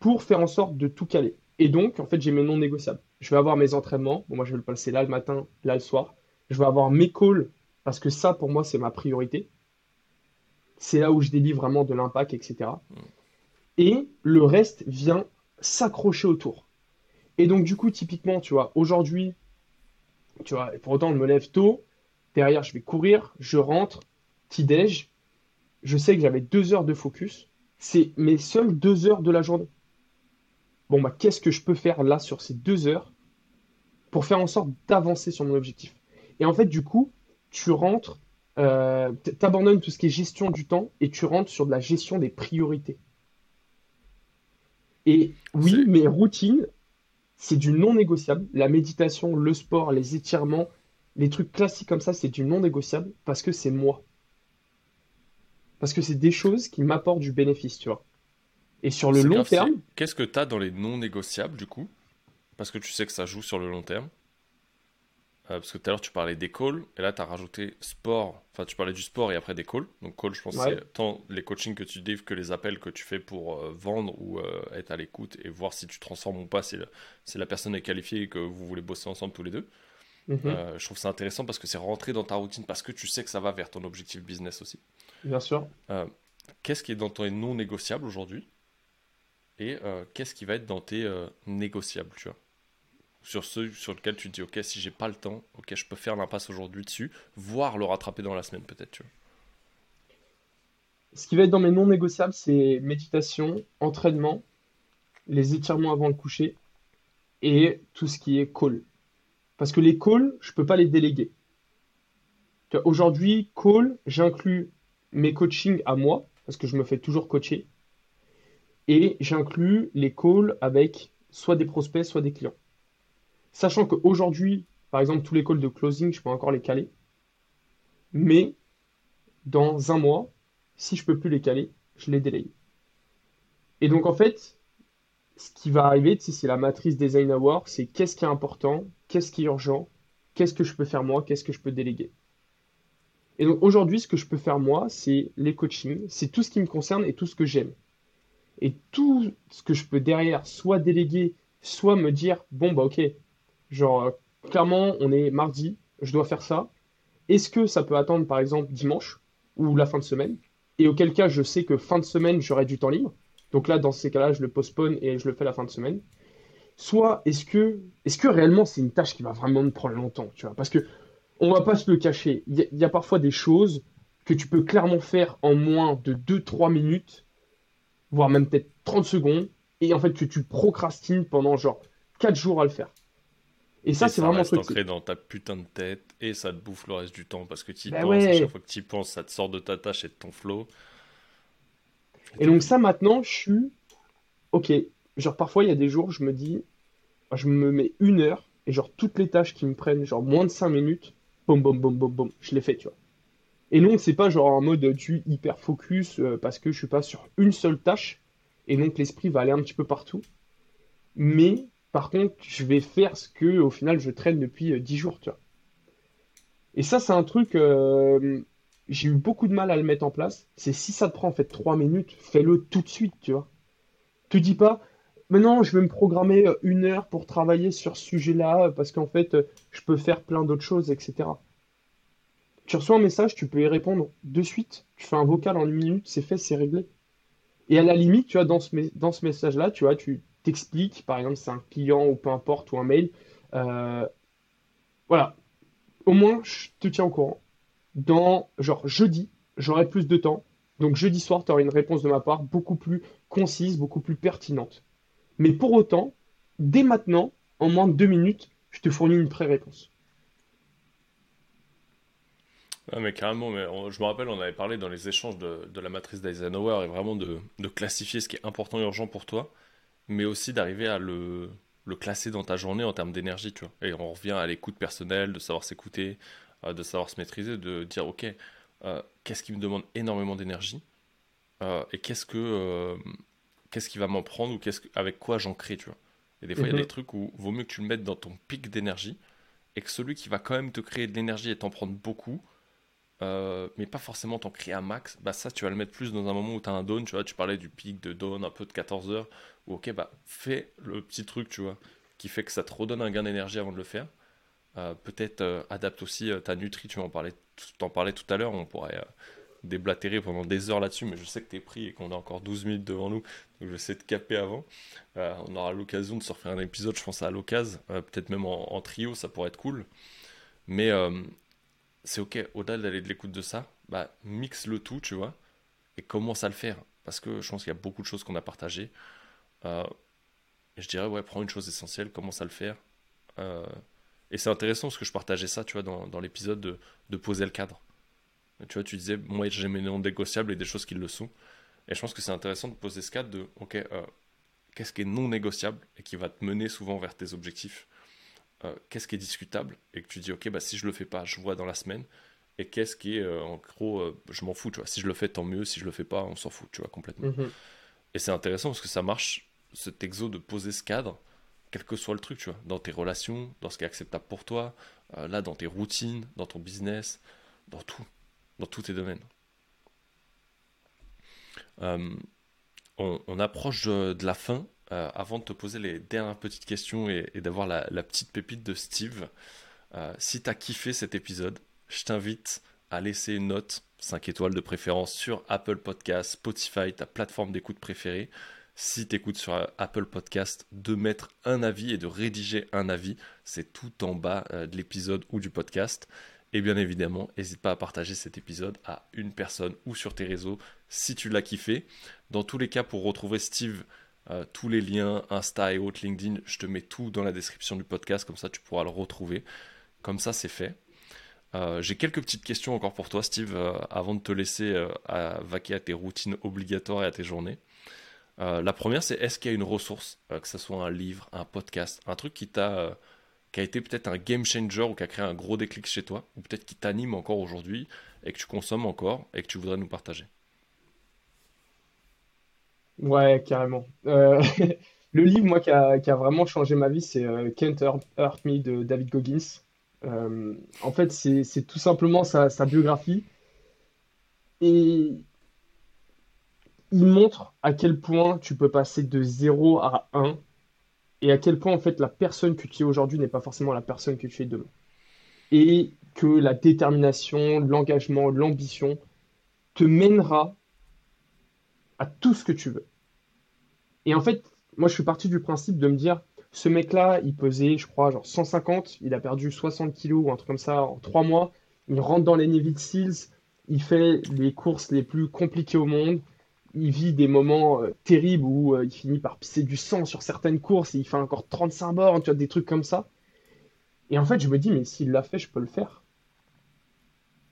Pour faire en sorte de tout caler. Et donc, en fait, j'ai mes non négociables. Je vais avoir mes entraînements. Bon, moi, je vais le passer là le matin, là le soir. Je vais avoir mes calls, parce que ça, pour moi, c'est ma priorité. C'est là où je délivre vraiment de l'impact, etc et le reste vient s'accrocher autour. Et donc, du coup, typiquement, tu vois, aujourd'hui, tu vois, pour autant, je me lève tôt, derrière, je vais courir, je rentre, petit-déj, je sais que j'avais deux heures de focus, c'est mes seules deux heures de la journée. Bon, bah, qu'est-ce que je peux faire là sur ces deux heures pour faire en sorte d'avancer sur mon objectif? Et en fait, du coup, tu rentres, euh, t- t'abandonnes tout ce qui est gestion du temps et tu rentres sur de la gestion des priorités. Et oui, C'est mes routines, c'est du non négociable. La méditation, le sport, les étirements, les trucs classiques comme ça, c'est du non négociable parce que c'est moi. Parce que c'est des choses qui m'apportent du bénéfice, tu vois. Et sur le long grave, terme, qu'est-ce que tu as dans les non négociables du coup? Parce que tu sais que ça joue sur le long terme. Euh, parce que tout à l'heure tu parlais des calls, et là tu as rajouté sport, enfin tu parlais du sport et après des calls. Donc call, je pense ouais, c'est tant les coachings que tu livres que les appels que tu fais pour euh, vendre ou euh, être à l'écoute et voir si tu transformes ou pas, si, la personne est qualifiée et que vous voulez bosser ensemble tous les deux. mhm, Euh, je trouve ça intéressant parce que c'est rentré dans ta routine, parce que tu sais que ça va vers ton objectif business aussi. bien sûr. Qu'est-ce qui est dans tes non négociables aujourd'hui? Et qu'est-ce qui va être dans tes négociables, tu vois? Sur ceux sur lesquels tu te dis, ok, si j'ai pas le temps, ok, je peux faire l'impasse aujourd'hui dessus, voire le rattraper dans la semaine peut-être. Ce qui va être dans mes non négociables, c'est méditation, entraînement, les étirements avant le coucher et tout ce qui est call. Parce que les calls, je peux pas les déléguer. Aujourd'hui, call, j'inclus mes coachings à moi, parce que je me fais toujours coacher, et j'inclus les calls avec soit des prospects, soit des clients. Sachant qu'aujourd'hui, par exemple, tous les calls de closing, je peux encore les caler, mais dans un mois, si je peux plus les caler, je les délègue. Et donc, en fait, ce qui va arriver, c'est la matrice design hour, c'est qu'est-ce qui est important, qu'est-ce qui est urgent, qu'est-ce que je peux faire moi, qu'est-ce que je peux déléguer. Et donc aujourd'hui, ce que je peux faire moi, c'est les coachings, c'est tout ce qui me concerne et tout ce que j'aime. Et tout ce que je peux derrière, soit déléguer, soit me dire, bon, bah ok, genre, euh, clairement, on est mardi, je dois faire ça. Est-ce que ça peut attendre, par exemple, dimanche ou la fin de semaine? Et auquel cas, je sais que fin de semaine, j'aurai du temps libre. Donc là, dans ces cas-là, je le postpone et je le fais la fin de semaine. Soit est-ce que, est-ce que réellement c'est une tâche qui va vraiment me prendre longtemps, tu vois? Parce que on va pas se le cacher. Il y, y a parfois des choses que tu peux clairement faire en moins de deux trois minutes, voire même peut-être 30 secondes, et en fait que tu procrastines pendant genre 4 jours à le faire. Et ça, c'est vraiment un truc. ancré dans ta putain de tête et ça te bouffe le reste du temps parce que tu y Ben penses, à chaque fois que tu y penses, ça te sort de ta tâche et de ton flow. Et donc ça, maintenant, je suis, ok, genre parfois il y a des jours, je me dis, je me mets une heure, et genre toutes les tâches qui me prennent genre moins de 5 minutes, boum, boum, boum, boum, boum, je les fais, tu vois. Et non, c'est pas genre en mode euh, tu hyper focus euh, parce que je suis pas sur une seule tâche et donc l'esprit va aller un petit peu partout. Mais par contre, je vais faire ce que au final je traîne depuis euh, 10 jours, tu vois. Et ça, c'est un truc, euh, j'ai eu beaucoup de mal à le mettre en place. C'est si ça te prend en fait 3 minutes, fais-le tout de suite, tu vois. Te dis pas, mais non, je vais me programmer euh, une heure pour travailler sur ce sujet-là euh, parce qu'en fait, euh, je peux faire plein d'autres choses, etc. Tu reçois un message, tu peux y répondre de suite. Tu fais un vocal en une minute, c'est fait, c'est réglé. Et à la limite, tu vois, dans ce, dans ce message-là, tu vois, tu t'expliques, par exemple, c'est un client ou peu importe, ou un mail. Euh, voilà. Au moins, je te tiens au courant. Dans, genre, jeudi, j'aurai plus de temps. Donc, jeudi soir, tu auras une réponse de ma part beaucoup plus concise, beaucoup plus pertinente. Mais pour autant, dès maintenant, en moins de deux minutes, je te fournis une pré-réponse. Ouais, mais carrément, mais je me rappelle, on avait parlé dans les échanges de, la matrice d'Eisenhower et vraiment de classifier ce qui est important et urgent pour toi, mais aussi d'arriver à le, le classer dans ta journée en termes d'énergie, tu vois. Et on revient à l'écoute personnelle, de savoir s'écouter, euh, de savoir se maîtriser, de dire, ok, euh, qu'est-ce qui me demande énormément d'énergie euh, et qu'est-ce que, qu'est-ce qui va m'en prendre ou qu'est-ce que- avec quoi j'en crée, tu vois. Et des fois, il y a des Mhm. trucs où vaut mieux que tu le mettes dans ton pic d'énergie et que celui qui va quand même te créer de l'énergie et t'en prendre beaucoup, euh, mais pas forcément t'en créer un max, bah ça tu vas le mettre plus dans un moment où tu as un down, tu vois, tu parlais du pic de down un peu de 14 heures, ou ok bah fais le petit truc, tu vois, qui fait que ça te redonne un gain d'énergie avant de le faire. Euh, peut-être euh, adapte aussi ta nutri, tu en parlais, t'en parlais tout à l'heure, on pourrait déblatérer pendant des heures là-dessus, mais je sais que t'es pris et qu'on a encore 12 minutes devant nous, donc je essayer de caper avant. On aura l'occasion de se refaire un épisode, je pense à l'occasion, peut-être même en, trio, ça pourrait être cool. Mais c'est ok, au-delà d'aller de l'écoute de ça, bah, mixe le tout, tu vois. et commence à le faire. Parce que je pense qu'il y a beaucoup de choses qu'on a partagées. Euh, je dirais, ouais, prends une chose essentielle, commence à le faire. Euh, et c'est intéressant parce que je partageais ça, tu vois, dans, l'épisode de, de, poser le cadre. Tu vois, tu disais, moi j'ai mes non négociables et des choses qui le sont. Et je pense que c'est intéressant de poser ce cadre de, ok, euh, qu'est-ce qui est non négociable et qui va te mener souvent vers tes objectifs? Euh, Qu'est-ce qui est discutable et que tu dis, ok, bah, si je le fais pas, je vois dans la semaine. Et qu'est-ce qui est, euh, en gros, je m'en fous, tu vois. Si je le fais, tant mieux. Si je le fais pas, on s'en fout, tu vois, complètement. Mm-hmm. Et c'est intéressant parce que ça marche, cet exo de poser ce cadre quel que soit le truc, tu vois, dans tes relations, dans ce qui est acceptable pour toi, euh, là, dans tes routines, dans ton business, dans tout, dans tous tes domaines. Euh, on, approche de, la fin. Euh, avant de te poser les dernières petites questions et, d'avoir la, petite pépite de Steve, si tu as kiffé cet épisode, je t'invite à laisser une note 5 étoiles de préférence sur Apple Podcast, Spotify, ta plateforme d'écoute préférée si tu écoutes sur euh, Apple Podcast, de mettre un avis et de rédiger un avis. C'est tout en bas euh, de l'épisode ou du podcast. Et bien évidemment, n'hésite pas à partager cet épisode à une personne ou sur tes réseaux si tu l'as kiffé. Dans tous les cas, pour retrouver Steve, euh, tous les liens, Insta et autres, LinkedIn, je te mets tout dans la description du podcast, comme ça tu pourras le retrouver. Comme ça, c'est fait. J'ai quelques petites questions encore pour toi, Steve, avant de te laisser vaquer à tes routines obligatoires et à tes journées. Euh, la première, c'est est-ce qu'il y a une ressource, euh, que ce soit un livre, un podcast, un truc qui t'a, euh, qui a été peut-être un game changer ou qui a créé un gros déclic chez toi, ou peut-être qui t'anime encore aujourd'hui et que tu consommes encore et que tu voudrais nous partager? Ouais, carrément. le livre, moi, qui a, vraiment changé ma vie, c'est Can't Hurt Me de David Goggins. en fait, c'est tout simplement sa, sa biographie. Et il montre à quel point tu peux passer de 0 à 1 et à quel point en fait la personne que tu es aujourd'hui n'est pas forcément la personne que tu es demain. Et que la détermination, l'engagement, l'ambition te mènera à tout ce que tu veux. Et en fait, moi je suis parti du principe de me dire, ce mec-là, il pesait, je crois, genre 150, il a perdu 60 kilos ou un truc comme ça en 3 mois, il rentre dans les Navy Seals, il fait les courses les plus compliquées au monde, il vit des moments euh, terribles où euh, il finit par pisser du sang sur certaines courses et il fait encore 35 bornes, tu vois, des trucs comme ça. Et en fait, je me dis, mais s'il l'a fait, je peux le faire.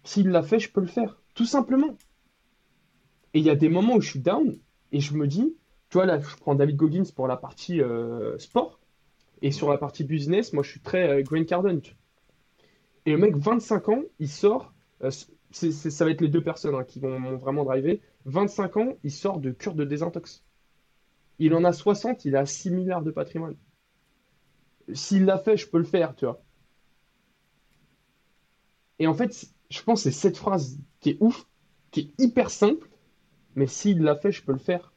S'il l'a fait, je peux le faire. Tout simplement. Et il y a des moments où je suis down et je me dis, tu vois, là, je prends David Goggins pour la partie euh, sport. Et sur la partie business, moi, je suis très Green Cardone. Et le mec, 25 ans, il sort. ça va être les deux personnes hein, qui vont vraiment driver. 25 ans, il sort de cure de désintox. Il en a 60, il a 6 milliards de patrimoine. S'il l'a fait, je peux le faire, tu vois. Et en fait, je pense que c'est cette phrase qui est ouf, qui est hyper simple, mais s'il l'a fait, je peux le faire.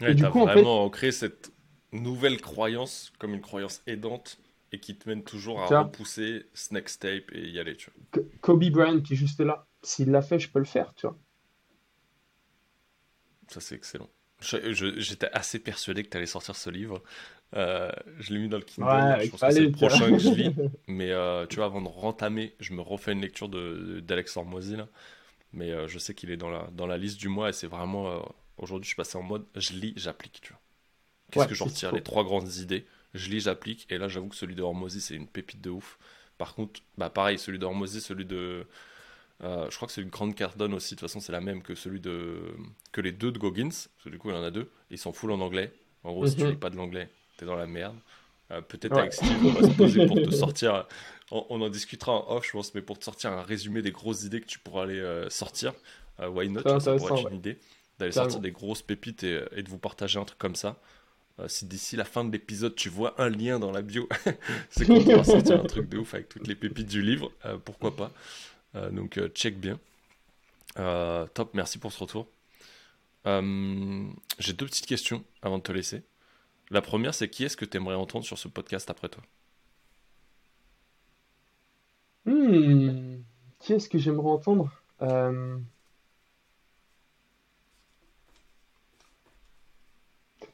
et du coup, vraiment en fait... cette nouvelle croyance comme une croyance aidante et qui te mène toujours à repousser ce next tape et y aller, tu vois. Kobe Bryant qui est juste là. S'il l'a fait, je peux le faire, tu vois. Ça, c'est excellent. J'étais assez persuadé que tu allais sortir ce livre. Euh, je l'ai mis dans le Kindle. je pense que c'est le prochain que je lis. Mais euh, tu vois, avant de rentamer, je me refais une lecture d'Alex Hormozy. Mais euh, je sais qu'il est dans la, dans la liste du mois et c'est vraiment. Aujourd'hui, je suis passé en mode je lis, j'applique. Tu vois. Qu'est-ce que j'en retire Les trois grandes idées. Je lis, j'applique. Et là, j'avoue que celui de Hormozy, c'est une pépite de ouf. Par contre, bah pareil, celui de Hormozy, celui de euh, je crois que c'est une grande Cardone aussi, de toute façon c'est la même que celui de que les deux de Goggins, parce que du coup il y en a deux, ils sont full en anglais. En gros, si tu lis mhm. pas de l'anglais, t'es dans la merde. Euh, peut-être avec Steve, on va se poser pour te sortir. On, en discutera en off, je pense, mais pour te sortir un résumé des grosses idées que tu pourras aller euh, sortir. why not? Ça, pourrait être une idée d'aller sortir des grosses pépites et, et, de vous partager un truc comme ça. si d'ici la fin de l'épisode tu vois un lien dans la bio, c'est qu'on va sortir un truc de ouf avec toutes les pépites du livre. pourquoi pas euh, donc euh, check bien. Euh, top, merci pour ce retour. J'ai deux petites questions avant de te laisser. La première, c'est qui est-ce que tu aimerais entendre sur ce podcast après toi? Hmm, Qui est-ce que j'aimerais entendre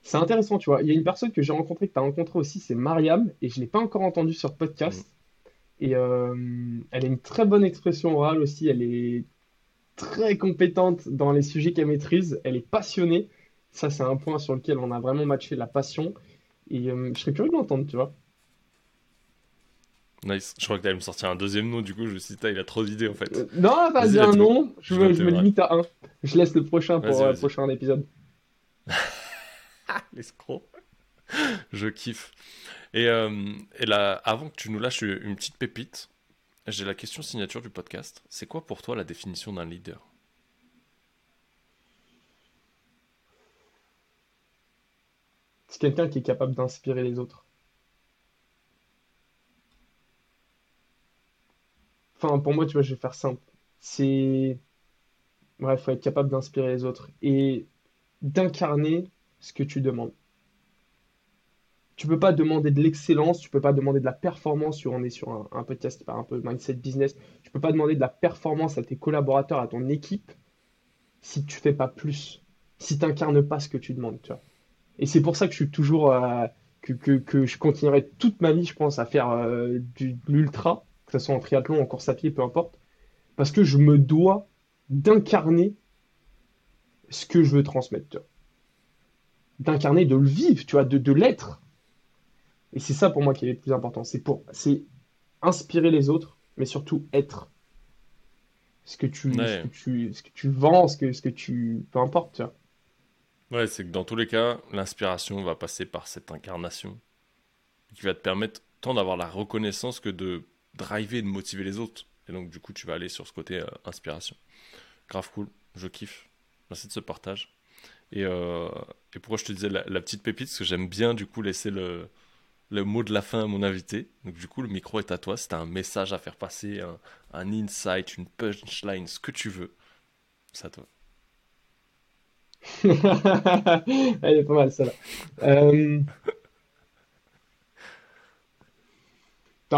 C'est intéressant, tu vois. Il y a une personne que j'ai rencontrée, que tu as rencontrée aussi, c'est Mariam, et je ne l'ai pas encore entendue sur podcast. Et euh, elle a une très bonne expression orale aussi. Elle est très compétente dans les sujets qu'elle maîtrise. Elle est passionnée. Ça, c'est un point sur lequel on a vraiment matché la passion. Et euh, je serais curieux de l'entendre, tu vois. Nice. Je crois que tu allais me sortir un deuxième nom, du coup, je me suis dit, il a trop d'idées en fait. Euh, non, vas-y, un nom. Je me, je limite à un. Je laisse le prochain pour euh, le vas-y. prochain épisode. L'escroc. Je kiffe. Et, euh, et là, avant que tu nous lâches une petite pépite, j'ai la question signature du podcast. C'est quoi pour toi la définition d'un leader? C'est quelqu'un qui est capable d'inspirer les autres. Enfin, pour moi, tu vois, je vais faire simple. C'est... Bref, faut être capable d'inspirer les autres et d'incarner ce que tu demandes. Tu peux pas demander de l'excellence, tu peux pas demander de la performance, on est sur un, un podcast un peu mindset business, tu peux pas demander de la performance à tes collaborateurs, à ton équipe, si tu fais pas plus, si tu n'incarnes pas ce que tu demandes, tu vois. Et c'est pour ça que je suis toujours, euh, que, que, je continuerai toute ma vie, je pense, à faire euh, de l'ultra, que ce soit en triathlon, en course à pied, peu importe, parce que je me dois d'incarner ce que je veux transmettre. D'incarner, de le vivre, tu vois, de, de l'être. Et c'est ça pour moi qui est le plus important. C'est pour, c'est inspirer les autres, mais surtout être. Ce que tu, Ouais. ce que tu, ce que tu vends, ce que, ce que tu, peu importe, tu vois. Ouais, c'est que dans tous les cas, l'inspiration va passer par cette incarnation qui va te permettre tant d'avoir la reconnaissance que de driver et de motiver les autres. Et donc, du coup, tu vas aller sur ce côté euh, inspiration. Grave cool, je kiffe. Merci de ce partage. Et, euh, pourquoi je te disais la, petite pépite? Parce que j'aime bien, du coup, laisser le, le mot de la fin à mon invité. Donc, du coup, le micro est à toi. Si tu un message à faire passer, un, un insight, une punchline, ce que tu veux, c'est à toi. Elle est pas mal, celle-là. Euh...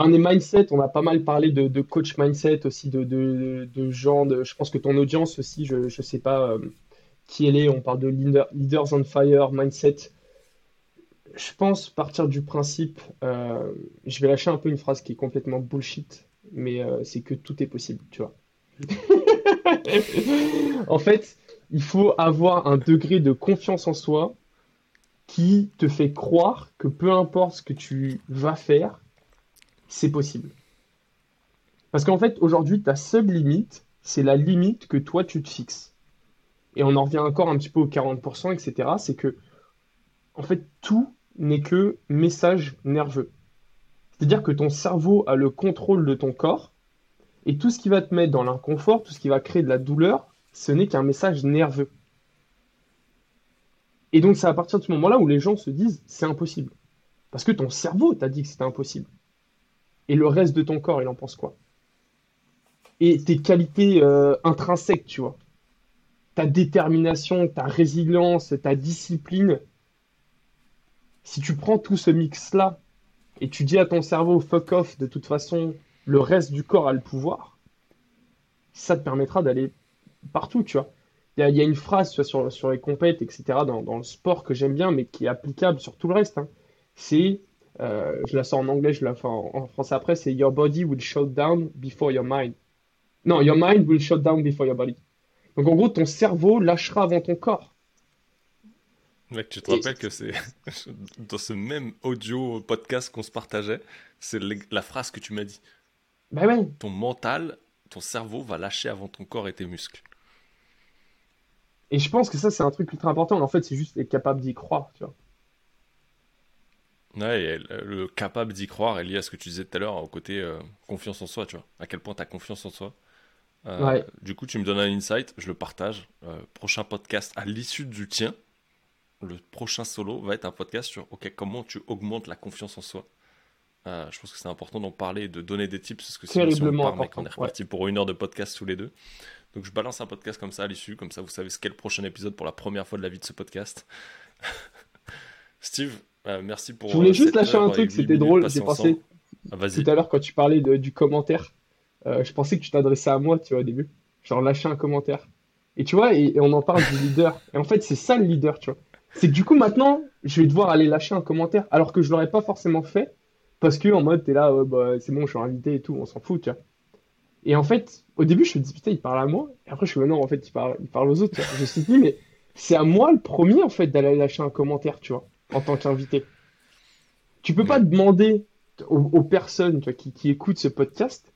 Les mindset, on a pas mal parlé de, coach mindset aussi, de, de, de gens. Je pense que ton audience aussi, je ne sais pas euh, qui elle est. On parle de leader- leaders on fire, mindset. Je pense partir du principe, euh, je vais lâcher un peu une phrase qui est complètement bullshit, mais euh, c'est que tout est possible, tu vois. En fait, il faut avoir un degré de confiance en soi qui te fait croire que peu importe ce que tu vas faire, c'est possible. Parce qu'en fait, aujourd'hui, ta seule limite, c'est la limite que toi, tu te fixes. Et on en revient encore un petit peu aux 40%, etc. C'est que, en fait, tout n'est que message nerveux. C'est-à-dire que ton cerveau a le contrôle de ton corps et tout ce qui va te mettre dans l'inconfort, tout ce qui va créer de la douleur, ce n'est qu'un message nerveux. Et donc, c'est à partir de ce moment-là où les gens se disent c'est impossible. Parce que ton cerveau t'a dit que c'était impossible. Et le reste de ton corps, il en pense quoi? Et tes qualités euh, intrinsèques, tu vois. Ta détermination, ta résilience, ta discipline. Si tu prends tout ce mix-là et tu dis à ton cerveau fuck off, de toute façon, le reste du corps a le pouvoir, ça te permettra d'aller partout, tu vois. Il y a, une phrase tu vois, sur, les compètes, etc., dans, dans le sport que j'aime bien, mais qui est applicable sur tout le reste. hein. C'est, euh, je la sors en anglais, je la fais en, en français après, c'est Your body will shut down before your mind. Non, your mind will shut down before your body. Donc en gros, ton cerveau lâchera avant ton corps. Mec, tu te Et- rappelles que c'est dans ce même audio podcast qu'on se partageait, c'est la phrase que tu m'as dit. Ben ouais, Ton mental, ton cerveau va lâcher avant ton corps et tes muscles. et je pense que ça, c'est un truc ultra important. En fait, c'est juste être capable d'y croire, tu vois. Ouais, et le le capable d'y croire est lié à ce que tu disais tout à l'heure, au côté euh, confiance en soi, tu vois. À quel point tu as confiance en soi. Euh, Ouais. Du coup, tu me donnes un insight, je le partage. Euh, prochain podcast à l'issue du tien, le prochain solo va être un podcast sur ok, comment tu augmentes la confiance en soi. Je pense que c'est important d'en parler et de donner des tips parce que sinon, si on part, mec, on est reparti pour une heure de podcast tous les deux. Donc, je balance un podcast comme ça à l'issue, comme ça vous savez ce qu'est le prochain épisode pour la première fois de la vie de ce podcast. Steve, euh, merci pour. Je voulais euh, juste lâcher un truc, c'était drôle. J'ai pensé. Ah, tout à l'heure quand tu parlais de- du commentaire, euh, je pensais que tu t'adressais à moi, tu vois, au début. Genre lâcher un commentaire. Et tu vois, et, et on en parle du leader. Et en fait, c'est ça le leader, tu vois. C'est que du coup, maintenant, je vais devoir aller lâcher un commentaire, alors que je l'aurais pas forcément fait, parce que en mode, t'es là, bah, c'est bon, je suis invité et tout, on s'en fout, tu vois. Et en fait, au début, je me dis, putain, il parle à moi. Et après, je suis, non, en fait, il parle, il parle aux autres. tu vois. Je me suis dit, mais c'est à moi le premier, en fait, d'aller lâcher un commentaire, tu vois, en tant qu'invité. Tu peux pas demander aux, aux personnes, tu vois, qui, qui écoutent ce podcast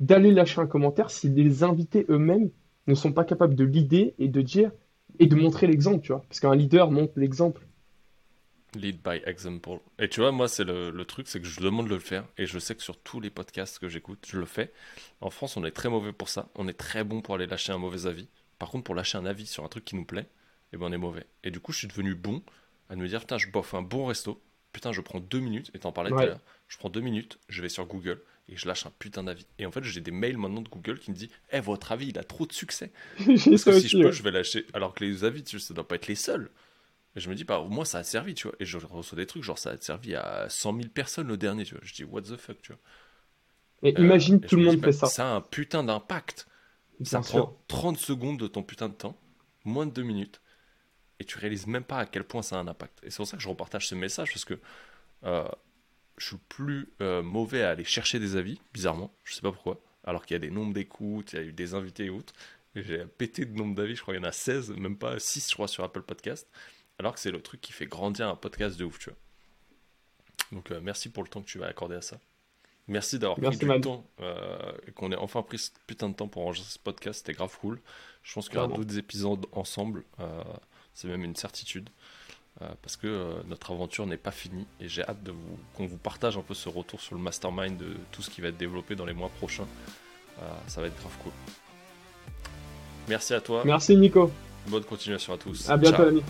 d'aller lâcher un commentaire si les invités eux-mêmes ne sont pas capables de l'idée et de dire et de montrer l'exemple, tu vois. Parce qu'un leader montre l'exemple. Lead by example. Et tu vois, moi, c'est le, le truc, c'est que je demande de le faire. Et je sais que sur tous les podcasts que j'écoute, je le fais. En France, on est très mauvais pour ça. On est très bon pour aller lâcher un mauvais avis. Par contre, pour lâcher un avis sur un truc qui nous plaît, eh ben, on est mauvais. Et du coup, je suis devenu bon à me dire, putain, je bouffe un bon resto. Putain, je prends deux minutes, et t'en parlais tout à l'heure. Je prends deux minutes, je vais sur Google et je lâche un putain d'avis. Et en fait, j'ai des mails maintenant de Google qui me disent, eh, votre avis, il a trop de succès. Parce que si aussi, je peux, ouais. je vais lâcher. Alors que les avis, tu sais, ça doit pas être les seuls. Et je me dis, bah, au moins, ça a servi, tu vois. Et je reçois des trucs, genre, ça a servi à 100 000 personnes le dernier, tu vois. Je dis, what the fuck, tu vois. Et Euh, imagine et tout le monde dis, fait bah, ça. Ça a un putain d'impact. Ça prend sûr. 30 secondes de ton putain de temps, moins de 2 minutes, et tu réalises même pas à quel point ça a un impact. Et c'est pour ça que je repartage ce message, parce que euh, je suis plus euh, mauvais à aller chercher des avis, bizarrement, je sais pas pourquoi, alors qu'il y a des nombres d'écoutes, il y a eu des invités et autres, j'ai pété de nombre d'avis, je crois qu'il y en a 16, même pas 6, je crois, sur Apple Podcast, alors que c'est le truc qui fait grandir un podcast de ouf, tu vois. Donc euh, merci pour le temps que tu vas accorder à ça. Merci d'avoir pris du temps euh, qu'on ait enfin pris ce putain de temps pour enregistrer ce podcast. C'était grave cool. Je pense qu'il y aura d'autres épisodes ensemble. euh, c'est même une certitude. euh, parce que euh, notre aventure n'est pas finie et j'ai hâte de vous qu'on vous partage un peu ce retour sur le mastermind de tout ce qui va être développé dans les mois prochains. Euh, ça va être grave cool. Merci à toi. Merci Nico. Bonne continuation à tous. À bientôt l'ami.